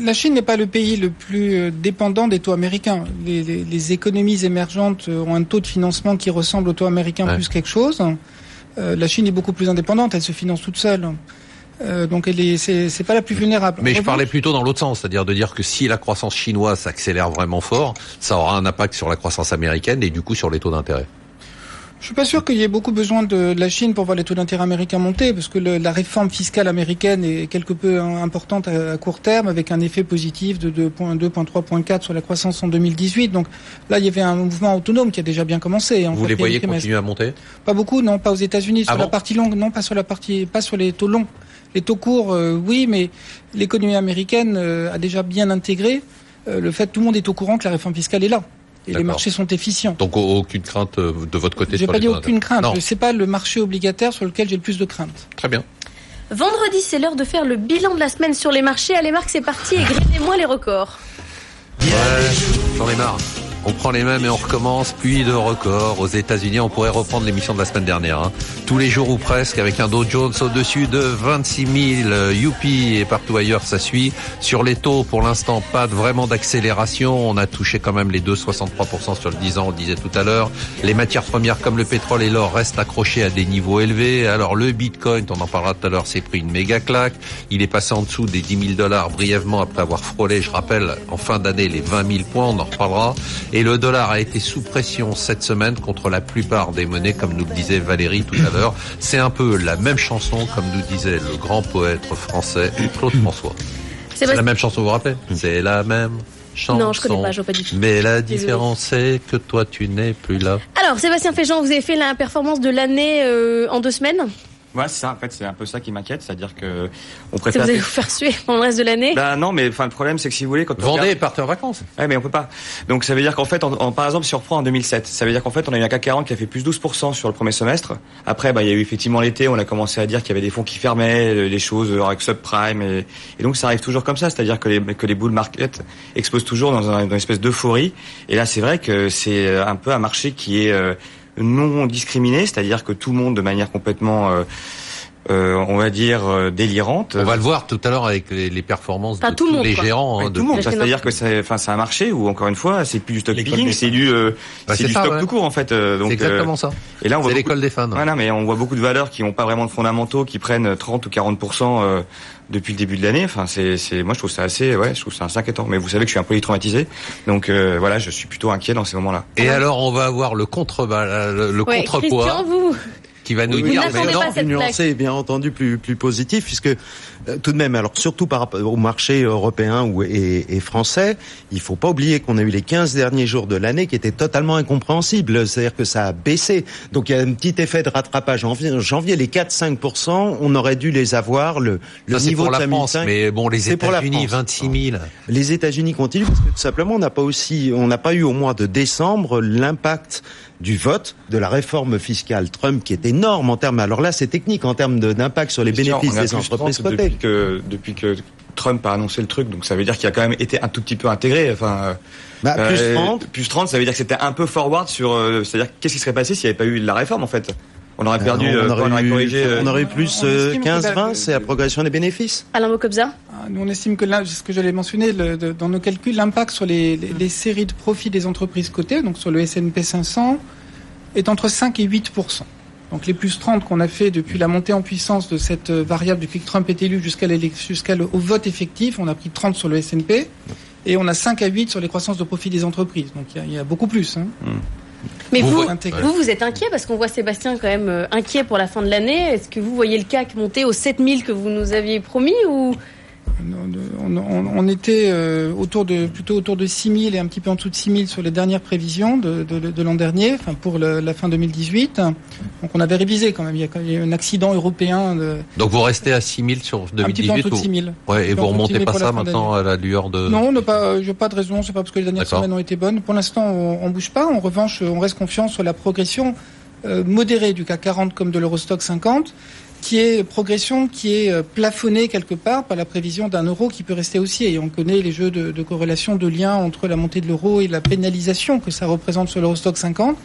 la Chine n'est pas le pays le plus euh, dépendant des taux américains. Les, les- les économies émergentes euh, ont un taux de financement qui ressemble au taux américain Ouais. plus quelque chose. Euh, la Chine est beaucoup plus indépendante, elle se finance toute seule. Euh, donc elle est, c'est, c'est pas la plus vulnérable. Mais En je revanche, parlais plutôt dans l'autre sens, c'est-à-dire de dire que si la croissance chinoise s'accélère vraiment fort, ça aura un impact sur la croissance américaine et du coup sur les taux d'intérêt. Je suis pas sûr qu'il y ait beaucoup besoin de, de la Chine pour voir les taux d'intérêt américains monter, parce que le- la réforme fiscale américaine est quelque peu hein, importante à, à court terme, avec un effet positif de 2,2, 3,4 sur la croissance en 2018. Donc là, il y avait un mouvement autonome qui a déjà bien commencé. En Vous les voyez continuer à monter? Pas beaucoup, non, pas aux États-Unis. Sur Ah la partie longue, non, pas sur la partie, pas sur les taux longs. Les taux courts, euh, oui, mais l'économie américaine euh, a déjà bien intégré euh, le fait que tout le monde est au courant que la réforme fiscale est là. Et les marchés sont efficients. Donc au- aucune crainte euh, de votre côté J'ai sur pas dit aucune crainte. Non, C'est pas le marché obligataire sur lequel j'ai le plus de crainte. très bien. Vendredi, c'est l'heure de faire le bilan de la semaine sur les marchés. Allez Marc, c'est parti et grillez-moi les records. Ouais, j'en ai marre. On prend les mêmes et on recommence, puis de records. Aux États-Unis, on pourrait reprendre l'émission de la semaine dernière. hein. Tous les jours ou presque, avec un Dow Jones au-dessus de 26 000. euh, Youpi et partout ailleurs, ça suit. Sur les taux, pour l'instant, pas vraiment d'accélération. On a touché quand même les 2,63% sur le 10 ans, on disait tout à l'heure. Les matières premières comme le pétrole et l'or restent accrochés à des niveaux élevés. Alors le Bitcoin, on en parlera tout à l'heure, s'est pris une méga claque. Il est passé en dessous des 10 000 dollars brièvement après avoir frôlé, je rappelle, en fin d'année les 20 000 points, on en reparlera. Et le dollar a été sous pression cette semaine contre la plupart des monnaies, comme nous le disait Valérie tout à l'heure. C'est un peu la même chanson, comme nous disait le grand poète français Claude François. C'est la même chanson, vous vous rappelez? C'est la même chanson. Non, je connais pas, je vois pas du tout. Mais la différence, c'est que toi, tu n'es plus là. Alors, Sébastien Féjean, vous avez fait la performance de l'année euh, en deux semaines? Ouais, c'est ça. En fait, c'est un peu ça qui m'inquiète, c'est-à-dire que on Ça préfère. vous allez vous faire suer pendant le reste de l'année? Bah non, mais enfin le problème c'est que si vous voulez quand on Vendez et regarde- partez en vacances. Ouais, mais on peut pas. Donc ça veut dire qu'en fait, en, en- par exemple, si on reprend en 2007, ça veut dire qu'en fait, on a eu un CAC 40 qui a fait plus 12% sur le premier semestre. Après, bah, il y a eu effectivement l'été, on a commencé à dire qu'il y avait des fonds qui fermaient, euh, des choses euh, avec subprime, et, et donc ça arrive toujours comme ça, c'est-à-dire que les, que les bull market explosent toujours dans, un- dans une espèce d'euphorie. Et là, c'est vrai que c'est euh, un peu un marché qui est euh, non discriminé, c'est-à-dire que tout le monde, de manière complètement, euh, on va dire, euh, délirante, On va le voir tout à l'heure avec les, les performances Pas de tout le tous monde, les quoi. gérants. hein, de tout le monde, c'est-à-dire que c'est, enfin, c'est un marché où encore une fois, c'est plus du stock picking, c'est du, euh, Bah, c'est du ça, stock ouais. tout court en fait. euh, donc, C'est exactement euh, ça. Et là, on voit C'est beaucoup, l'école des fans. voilà, mais on voit beaucoup de valeurs qui n'ont pas vraiment de fondamentaux, qui prennent 30 ou 40% euh, depuis le début de l'année. Enfin, c'est, c'est, moi, je trouve ça assez, ouais, je trouve ça assez inquiétant. Mais vous savez que je suis un peu traumatisé, donc euh, voilà, je suis plutôt inquiet dans ces moments-là. Et alors, on va avoir le contre le, le Ouais, contrepoids Christian, vous. Qui va nous Oui, dire mais non, cette nuancé, bien entendu, plus plus positif, puisque euh, tout de même, alors surtout par rapport au marché européen ou, et, et français, il faut pas oublier qu'on a eu les 15 derniers jours de l'année qui étaient totalement incompréhensibles, c'est-à-dire que ça a baissé. Donc il y a un petit effet de rattrapage. En janvier, les 4-5%, on aurait dû les avoir, le, le Ça, niveau pour de la France, 2005. mais bon, les États-Unis, France. 26 000. Les États-Unis continuent parce que tout simplement on n'a pas aussi, on n'a pas eu au mois de décembre l'impact du vote de la réforme fiscale Trump qui est énorme en termes. Alors là, c'est technique en termes d'impact sur les bénéfices des entreprises 30 cotées. Depuis que depuis que Trump a annoncé le truc, donc ça veut dire qu'il a quand même été un tout petit peu intégré. Enfin, Bah, plus euh, 30. plus 30, ça veut dire que c'était un peu forward sur, euh, c'est-à-dire qu'est-ce qui serait passé s'il n'y avait pas eu la réforme en fait? On aurait perdu, on, euh, aurait on aurait eu, corrigé. euh, on aurait eu plus on euh, estime que la- 15-20, c'est la progression des bénéfices. Alain Bocobza Nous, on estime que là, ce que j'allais mentionner, le- de- dans nos calculs, l'impact sur les, les- les séries de profits des entreprises cotées, donc sur le S&P 500, est entre 5 et 8 Donc les plus 30 qu'on a fait depuis la montée en puissance de cette euh, variable depuis que Trump est élu jusqu'à l'élec- jusqu'à le au vote effectif, on a pris 30 sur le S&P et on a 5 à 8 sur les croissances de profit des entreprises. Donc il y a- il y, a beaucoup plus. Hein. Mais Vous vous, voyez- Intégré. vous, vous êtes inquiet parce qu'on voit Sébastien quand même euh, inquiet pour la fin de l'année. Est-ce que vous voyez le CAC monter aux 7000 que vous nous aviez promis ou On, on- on était euh, autour de plutôt autour de 6 000 et un petit peu en dessous de 6 000 sur les dernières prévisions de, de- de l'an dernier, enfin pour le- la fin 2018. Donc on avait révisé quand même. Il y a quand même eu un accident européen de, Donc vous restez à 6 000 sur un petit peu en 2018 dessous de ou... 6 000. Ouais, et vous en dessous de 6 remontez 000 pas ça maintenant à la lueur de... Non, on pas, j'ai pas de raison. C'est pas parce que les dernières semaines ont été bonnes. Pour l'instant, on, on bouge pas. En revanche, on reste confiant sur la progression euh, modérée du CAC 40 comme de l'Eurostock 50, qui est progression qui est euh, plafonnée quelque part par la prévision d'un euro qui peut rester aussi. Et on connaît les jeux de, de corrélation, de lien entre la montée de l'euro et la pénalisation que ça représente sur l'Eurostock 50.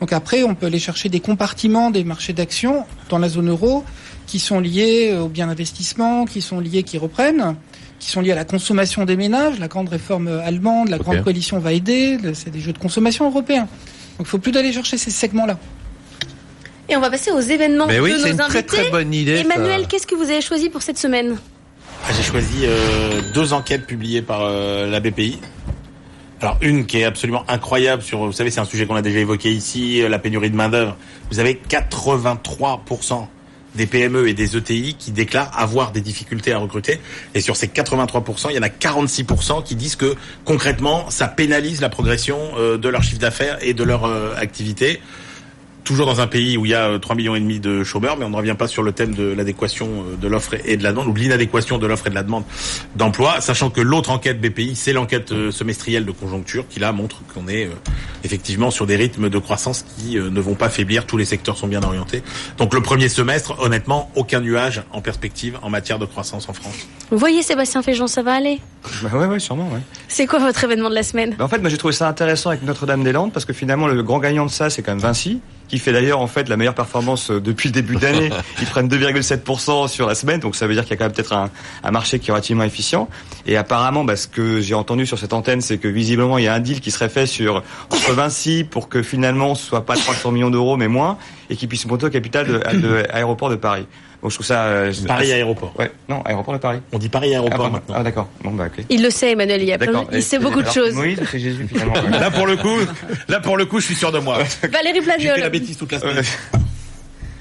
Donc après, on peut aller chercher des compartiments des marchés d'actions dans la zone euro qui sont liés au bien d'investissement, qui sont liés, qui reprennent qui sont liés à la consommation des ménages. La grande réforme allemande, la grande coalition va aider. C'est des jeux de consommation européens. Donc il faut plus d'aller chercher ces segments-là. Et on va passer aux événements Mais de oui, nos c'est une invités. très très bonne idée. Emmanuel, qu'est-ce que vous avez choisi pour cette semaine? Ah, J'ai choisi euh, deux enquêtes publiées par euh, la BPI. Alors une qui est absolument incroyable sur, vous savez, c'est un sujet qu'on a déjà évoqué ici, euh, la pénurie de main d'œuvre. Vous avez 83% des PME et des ETI qui déclarent avoir des difficultés à recruter. Et sur ces 83%, il y en a 46% qui disent que concrètement, ça pénalise la progression euh, de leur chiffre d'affaires et de leur euh, activité. Toujours dans un pays où il y a euh, 3 millions et demi de chômeurs, mais on ne revient pas sur le thème de l'adéquation euh, de l'offre et de la demande, ou de l'inadéquation de l'offre et de la demande d'emploi, sachant que l'autre enquête BPI, c'est l'enquête euh, semestrielle de conjoncture, qui là montre qu'on est euh, effectivement sur des rythmes de croissance qui euh, ne vont pas faiblir, tous les secteurs sont bien orientés. Donc le premier semestre, honnêtement, aucun nuage en perspective en matière de croissance en France. Vous voyez Sébastien Féjean, ça va aller? Bah ouais, ouais, sûrement, ouais. C'est quoi votre événement de la semaine? Bah, en fait, moi j'ai trouvé ça intéressant avec Notre-Dame-des-Landes parce que finalement le grand gagnant de ça c'est quand même Vinci qui fait d'ailleurs en fait la meilleure performance euh, depuis le début d'année. Ils prennent 2,7% sur la semaine, donc ça veut dire qu'il y a quand même peut-être un, un marché qui est relativement efficient. Et apparemment, bah, ce que j'ai entendu sur cette antenne, c'est que visiblement il y a un deal qui serait fait sur entre Vinci pour que finalement ce soit pas 300 millions d'euros mais moins et qu'il puisse monter au capital de, de aéroport de Paris. Donc je trouve ça euh, Paris aéroport. Ouais, non, aéroport de Paris. On dit Paris Ah, aéroport pardon. maintenant. Ah, d'accord. Bon bah ok. Il le sait Emmanuel, il, y a plein il sait beaucoup de choses. Moïse, c'est Jésus finalement. Là pour le coup, là pour le coup, je suis sûr de moi. Valérie J'ai fait la bêtise toute la semaine.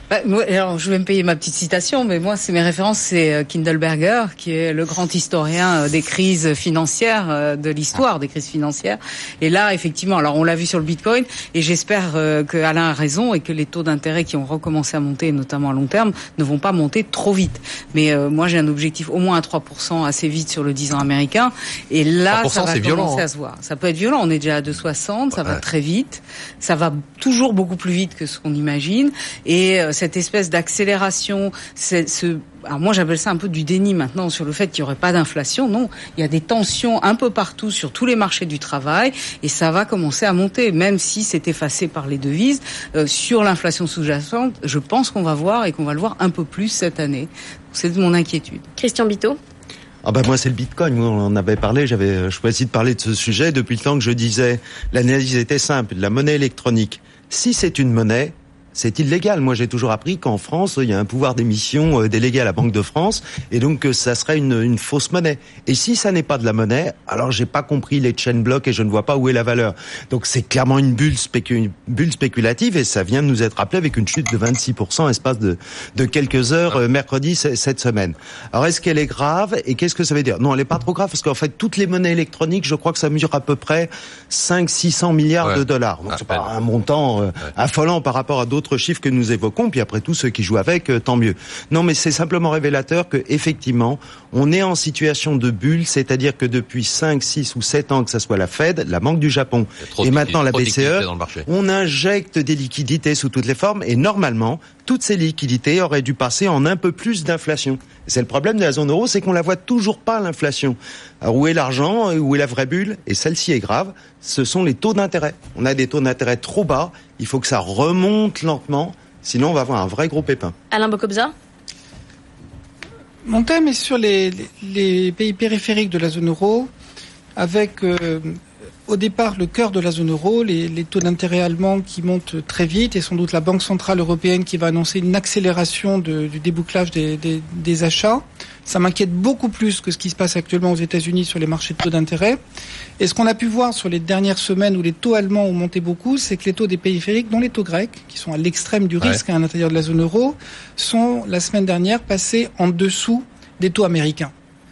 Bah, moi, alors, je vais me payer ma petite citation, mais moi, c'est mes références, c'est euh, Kindleberger, qui est le grand historien euh, des crises financières, euh, de l'histoire des crises financières. Et là, effectivement, alors on l'a vu sur le Bitcoin, et j'espère que Alain a raison et que les taux d'intérêt qui ont recommencé à monter, notamment à long terme, ne vont pas monter trop vite. Mais euh, moi, j'ai un objectif au moins à 3% assez vite sur le 10 ans américain. Et là, 3%, ça va violent, commencer hein. à se voir. Ça peut être violent. On est déjà à 2,60, ça va très vite. Ça va toujours beaucoup plus vite que ce qu'on imagine. Et euh, cette espèce d'accélération, c'est ce alors moi j'appelle ça un peu du déni maintenant sur le fait qu'il n'y aurait pas d'inflation. Non, il y a des tensions un peu partout sur tous les marchés du travail et ça va commencer à monter, même si c'est effacé par les devises. Euh, sur l'inflation sous-jacente, je pense qu'on va voir et qu'on va le voir un peu plus cette année. C'est mon inquiétude. Christian Bito. Ah bah moi c'est le Bitcoin, on en avait parlé, j'avais choisi de parler de ce sujet depuis le temps que je disais l'analyse était simple, la monnaie électronique. Si c'est une monnaie, c'est illégal. Moi, j'ai toujours appris qu'en France, il y a un pouvoir d'émission euh, délégué à la Banque de France, et donc que ça serait une, une fausse monnaie. Et si ça n'est pas de la monnaie, alors j'ai pas compris les chain blocks et je ne vois pas où est la valeur. Donc c'est clairement une bulle, spécu- bulle spéculative, et ça vient de nous être rappelé avec une chute de 26% espace de, de quelques heures euh, mercredi cette semaine. Alors est-ce qu'elle est grave et qu'est-ce que ça veut dire? Non, elle est pas trop grave parce qu'en fait toutes les monnaies électroniques, je crois que ça mesure à peu près 5-600 milliards Ouais. de dollars. Donc c'est pas un montant euh, affolant par rapport à d'autres chiffres que nous évoquons. Puis après tout, ceux qui jouent avec, euh, tant mieux. Non, mais c'est simplement révélateur que effectivement, on est en situation de bulle, c'est-à-dire que depuis 5, 6 ou 7 ans, que ça soit la Fed, la Banque du Japon et maintenant la BCE, on injecte des liquidités sous toutes les formes et normalement, toutes ces liquidités auraient dû passer en un peu plus d'inflation. C'est le problème de la zone euro, c'est qu'on la voit toujours pas l'inflation. Alors où est l'argent, où est la vraie bulle? Et celle-ci est grave, ce sont les taux d'intérêt. On a des taux d'intérêt trop bas, il faut que ça remonte lentement, sinon on va avoir un vrai gros pépin. Alain Bocobza? Mon thème est sur les, les- les pays périphériques de la zone euro, avec euh, au départ le cœur de la zone euro, les, les taux d'intérêt allemands qui montent très vite, et sans doute la Banque centrale européenne qui va annoncer une accélération de- du débouclage des, des- des achats. Ça m'inquiète beaucoup plus que ce qui se passe actuellement aux États-Unis sur les marchés de taux d'intérêt. Et ce qu'on a pu voir sur les dernières semaines où les taux allemands ont monté beaucoup, c'est que les taux des périphériques, dont les taux grecs, qui sont à l'extrême du Ouais. risque à l'intérieur de la zone euro, sont la semaine dernière passés en dessous des taux américains.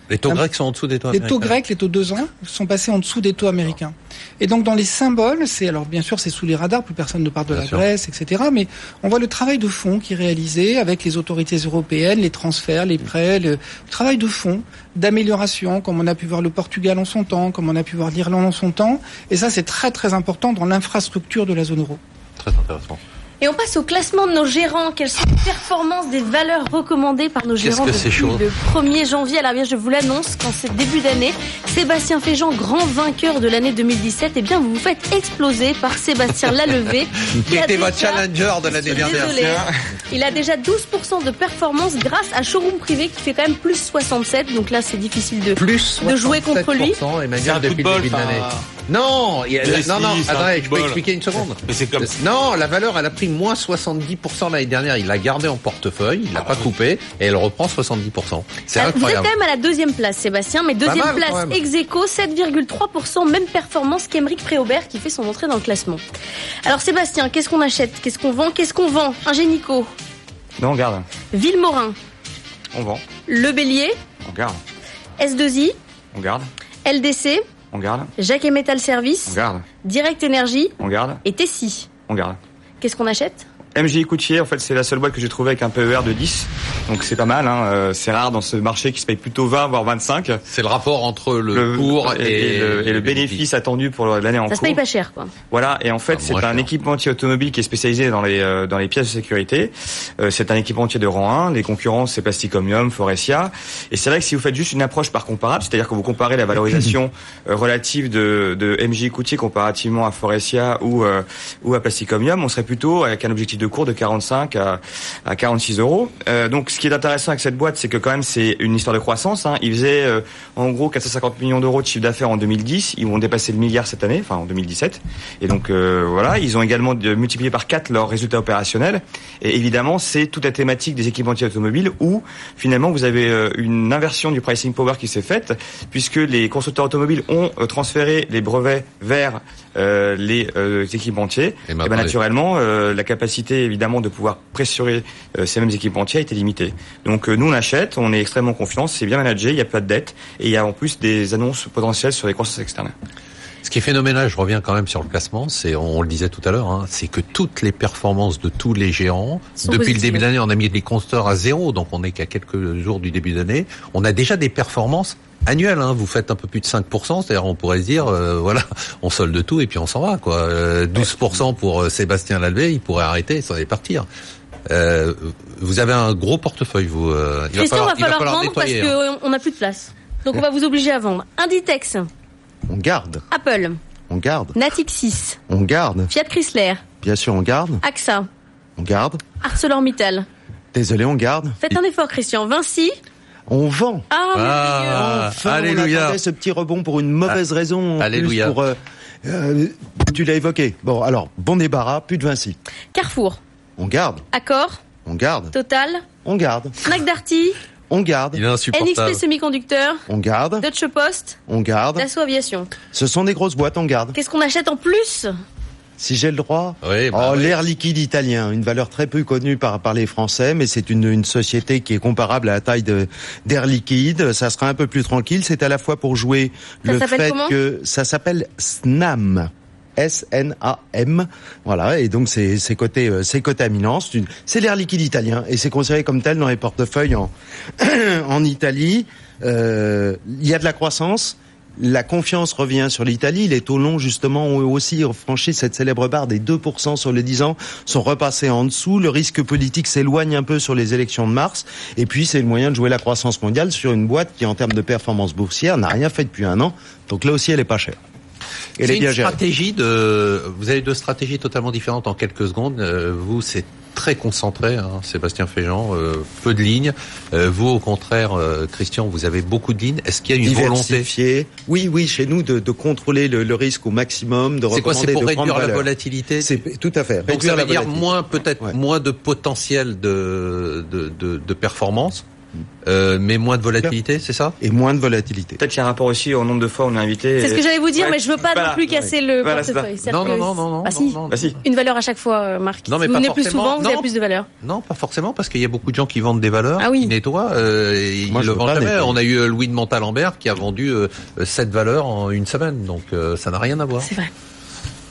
Les taux Un- grecs sont en dessous des taux Les taux américains. grecs, les taux 2 ans, sont passés en dessous des taux américains. Et donc dans les symboles, c'est alors bien sûr c'est sous les radars, plus personne ne parle de Bien la sûr. Grèce, etc. Mais on voit le travail de fond qui est réalisé avec les autorités européennes, les transferts, les prêts, le travail de fond d'amélioration, comme on a pu voir le Portugal en son temps, comme on a pu voir l'Irlande en son temps. Et ça c'est très très important dans l'infrastructure de la zone euro. Très intéressant. Et on passe au classement de nos gérants. Quelles sont les performances des valeurs recommandées par nos gérants depuis chaud le 1er janvier? Alors bien, je vous l'annonce, qu'en ce début d'année, Sébastien Féjean, grand vainqueur de l'année 2017, eh bien, vous vous faites exploser par Sébastien Lalevé. Qui était votre challenger de l'année dernière. Il a déjà 12% de performance grâce à Showroom Privé qui fait quand même plus 67. Donc là, c'est difficile de... Plus De jouer contre lui. 67%, Emmanuel, C'est un coup depuis de bol, Non, il y a- Mais non, si, non, attendez, de je peux expliquer une seconde. Mais c'est comme Non, la valeur, elle a pris moins 70% l'année dernière. Il l'a gardé en portefeuille, il l'a pas coupé, et elle reprend 70%. C'est Ah, Vous êtes incroyable. quand même à la deuxième place, Sébastien, mais deuxième mal, place ex aequo, 7,3%, même performance qu'Emeric Préaubert qui fait son entrée dans le classement. Alors Sébastien, qu'est-ce qu'on achète? Qu'est-ce qu'on vend? Qu'est-ce qu'on vend? Ingénico, Non, on garde. Villemorin, On vend. Le Bélier, On garde. S2I, On garde. LDC, On garde. Jacques et Metal On Service, garde. Direct Énergie On garde. et Tessie. On garde. Qu'est-ce qu'on achète? MJ Coutier, en fait, c'est la seule boîte que j'ai trouvée avec un PER de 10. Donc c'est pas mal. Hein. Euh, C'est rare dans ce marché qui se paye plutôt 20 voire 25. C'est le rapport entre le, cours et, et le, et le bénéfice attendu pour l'année en Ça se cours. paye pas cher, quoi. Voilà, et en fait, Ah, c'est un équipementier automobile qui est spécialisé dans les euh, dans les pièces de sécurité. Euh, c'est un équipementier de rang 1. Les concurrents, c'est Plastic Omnium, Forestia. Et c'est vrai que si vous faites juste une approche par comparable, c'est-à-dire que vous comparez la valorisation relative de, de MJ Coutier comparativement à Forestia ou euh, ou à Plastic Omnium, on serait plutôt avec un objectif de cours de 45 à, à 46 euros. Euh, donc, ce qui est intéressant avec cette boîte, c'est que quand même, c'est une histoire de croissance. Hein. Ils faisaient euh, en gros 450 millions d'euros de chiffre d'affaires en 2010. Ils vont dépasser le milliard cette année, enfin en 2017. Et donc euh, voilà, ils ont également multiplié par 4 leurs résultats opérationnels. Et évidemment, c'est toute la thématique des équipementiers automobiles où finalement vous avez une inversion du pricing power qui s'est faite, puisque les constructeurs automobiles ont transféré les brevets vers les euh, équipementiers. Et Et maintenant, ben naturellement, euh, la capacité évidemment de pouvoir pressurer euh, ces mêmes équipementiers a été limitée. Donc euh, nous on achète, on est extrêmement confiant, c'est bien managé, il n'y a pas de dette et il y a en plus des annonces potentielles sur les croissances externes. Ce qui est phénoménal, je reviens quand même sur le classement, c'est, on le disait tout à l'heure, hein, c'est que toutes les performances de tous les géants, Sont depuis le début d'année, on a mis les compteurs à zéro, donc on n'est qu'à quelques jours du début d'année, on a déjà des performances annuelles. Hein, vous faites un peu plus de 5%, c'est-à-dire on pourrait se dire, euh, voilà, on solde tout et puis on s'en va. quoi. Euh, 12% pour euh, Sébastien Lalvé, il pourrait arrêter, ça allait partir. Euh, vous avez un gros portefeuille, vous. il Christian, va il falloir, vendre nettoyer, hein. parce qu'on n'a plus de place. Donc on va vous obliger à vendre. Inditex, On garde, Apple, on garde, Natixis, on garde. Fiat Chrysler, Bien sûr, on garde, AXA, on garde. ArcelorMittal. Désolé, on garde. Faites un effort, Christian. Vinci. On vend. Ah, Ah, Enfin, on alléluia. attendait ce petit rebond pour une mauvaise raison. en plus Alléluia. Pour, euh, euh, tu l'as évoqué. Bon, alors, bon débarras, plus de Vinci. Carrefour, On garde. Accor, On garde. Total, On garde. Fnac Darty, On garde. Il est insupportable. NXP Semiconducteur, On garde. Deutsche Post, On garde. Dassault Aviation. Ce sont des grosses boîtes, on garde. Qu'est-ce qu'on achète en plus? Si j'ai le droit. Oui, bah oh, oui. l'air liquide italien, une valeur très peu connue par, par les Français, mais c'est une, une société qui est comparable à la taille de- d'Air Liquide. Ça sera un peu plus tranquille. C'est à la fois pour jouer Ça le fait que ça s'appelle SNAM. S-N-A-M. Voilà. Et donc, c'est, c'est côté, euh, c'est côté Milan. C'est, une- c'est l'air liquide italien. Et c'est considéré comme tel dans les portefeuilles en, en Italie. Euh, Il y a de la croissance. La confiance revient sur l'Italie. Les taux longs, justement, ont aussi franchi cette célèbre barre des 2% sur les 10 ans, sont repassés en dessous. Le risque politique s'éloigne un peu sur les élections de mars. Et puis, c'est le moyen de jouer la croissance mondiale sur une boîte qui, en termes de performance boursière, n'a rien fait depuis un an. Donc là aussi, elle est pas chère. Elle C'est est bien une gérée. stratégie de. Vous avez deux stratégies totalement différentes en quelques secondes. Euh, vous, c'est très concentré, hein, Sébastien Féjean, euh, peu de lignes. Euh, vous, au contraire, euh, Christian, vous avez beaucoup de lignes. Est-ce qu'il y a une volonté. Oui, oui, chez nous, de, de contrôler le, le risque au maximum, de C'est quoi recommander C'est pour de réduire la volatilité C'est tout à fait. Donc ça veut dire moins peut-être Ouais. moins de potentiel de de, de, de performance, euh, mais moins de volatilité, c'est ça? Et moins de volatilité. Peut-être qu'il y a un rapport aussi au nombre de fois où on est invité. C'est ce que j'allais vous dire, Ouais, mais je veux pas voilà. non plus casser le Voilà, portefeuille. Non, non, non, non, non. Ah, si. non, non. Bah si. Une valeur à chaque fois, euh, Marc. Non, mais si vous pas venez plus forcément. souvent, vous avez Non. plus de valeur. Non, pas forcément, parce qu'il y a beaucoup de gens qui vendent des valeurs, Ah oui. qui nettoient, euh, et ils Moi, je le vendent jamais. nettoyer. On a eu euh, Louis de Montalembert qui a vendu euh, cette valeur en une semaine, donc euh, ça n'a rien à voir. C'est vrai.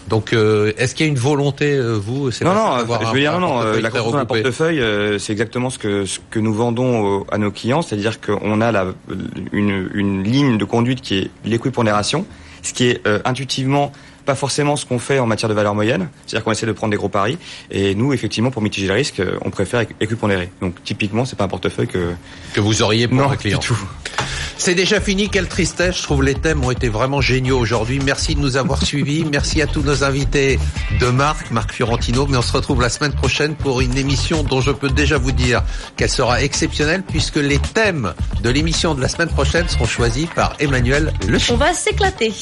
Donc, euh, est-ce qu'il y a une volonté, euh, vous, Non, non, je veux dire, non, non, euh, la construction d'un portefeuille, euh, c'est exactement ce que, ce que nous vendons au- à nos clients, c'est-à-dire qu'on a la, une, une ligne de conduite qui est l'équipondération, ce qui est euh, intuitivement pas forcément ce qu'on fait en matière de valeur moyenne, c'est-à-dire qu'on essaie de prendre des gros paris, et nous, effectivement, pour mitiger le risque, euh, on préfère équipondérer. Donc, typiquement, c'est pas un portefeuille que... que vous auriez pour Non, un client. du tout. C'est déjà fini, quelle tristesse. Je trouve les thèmes ont été vraiment géniaux aujourd'hui. Merci de nous avoir suivis. Merci à tous nos invités de Marc, Marc Fiorentino. Mais on se retrouve la semaine prochaine pour une émission dont je peux déjà vous dire qu'elle sera exceptionnelle puisque les thèmes de l'émission de la semaine prochaine seront choisis par Emmanuel Le On va s'éclater.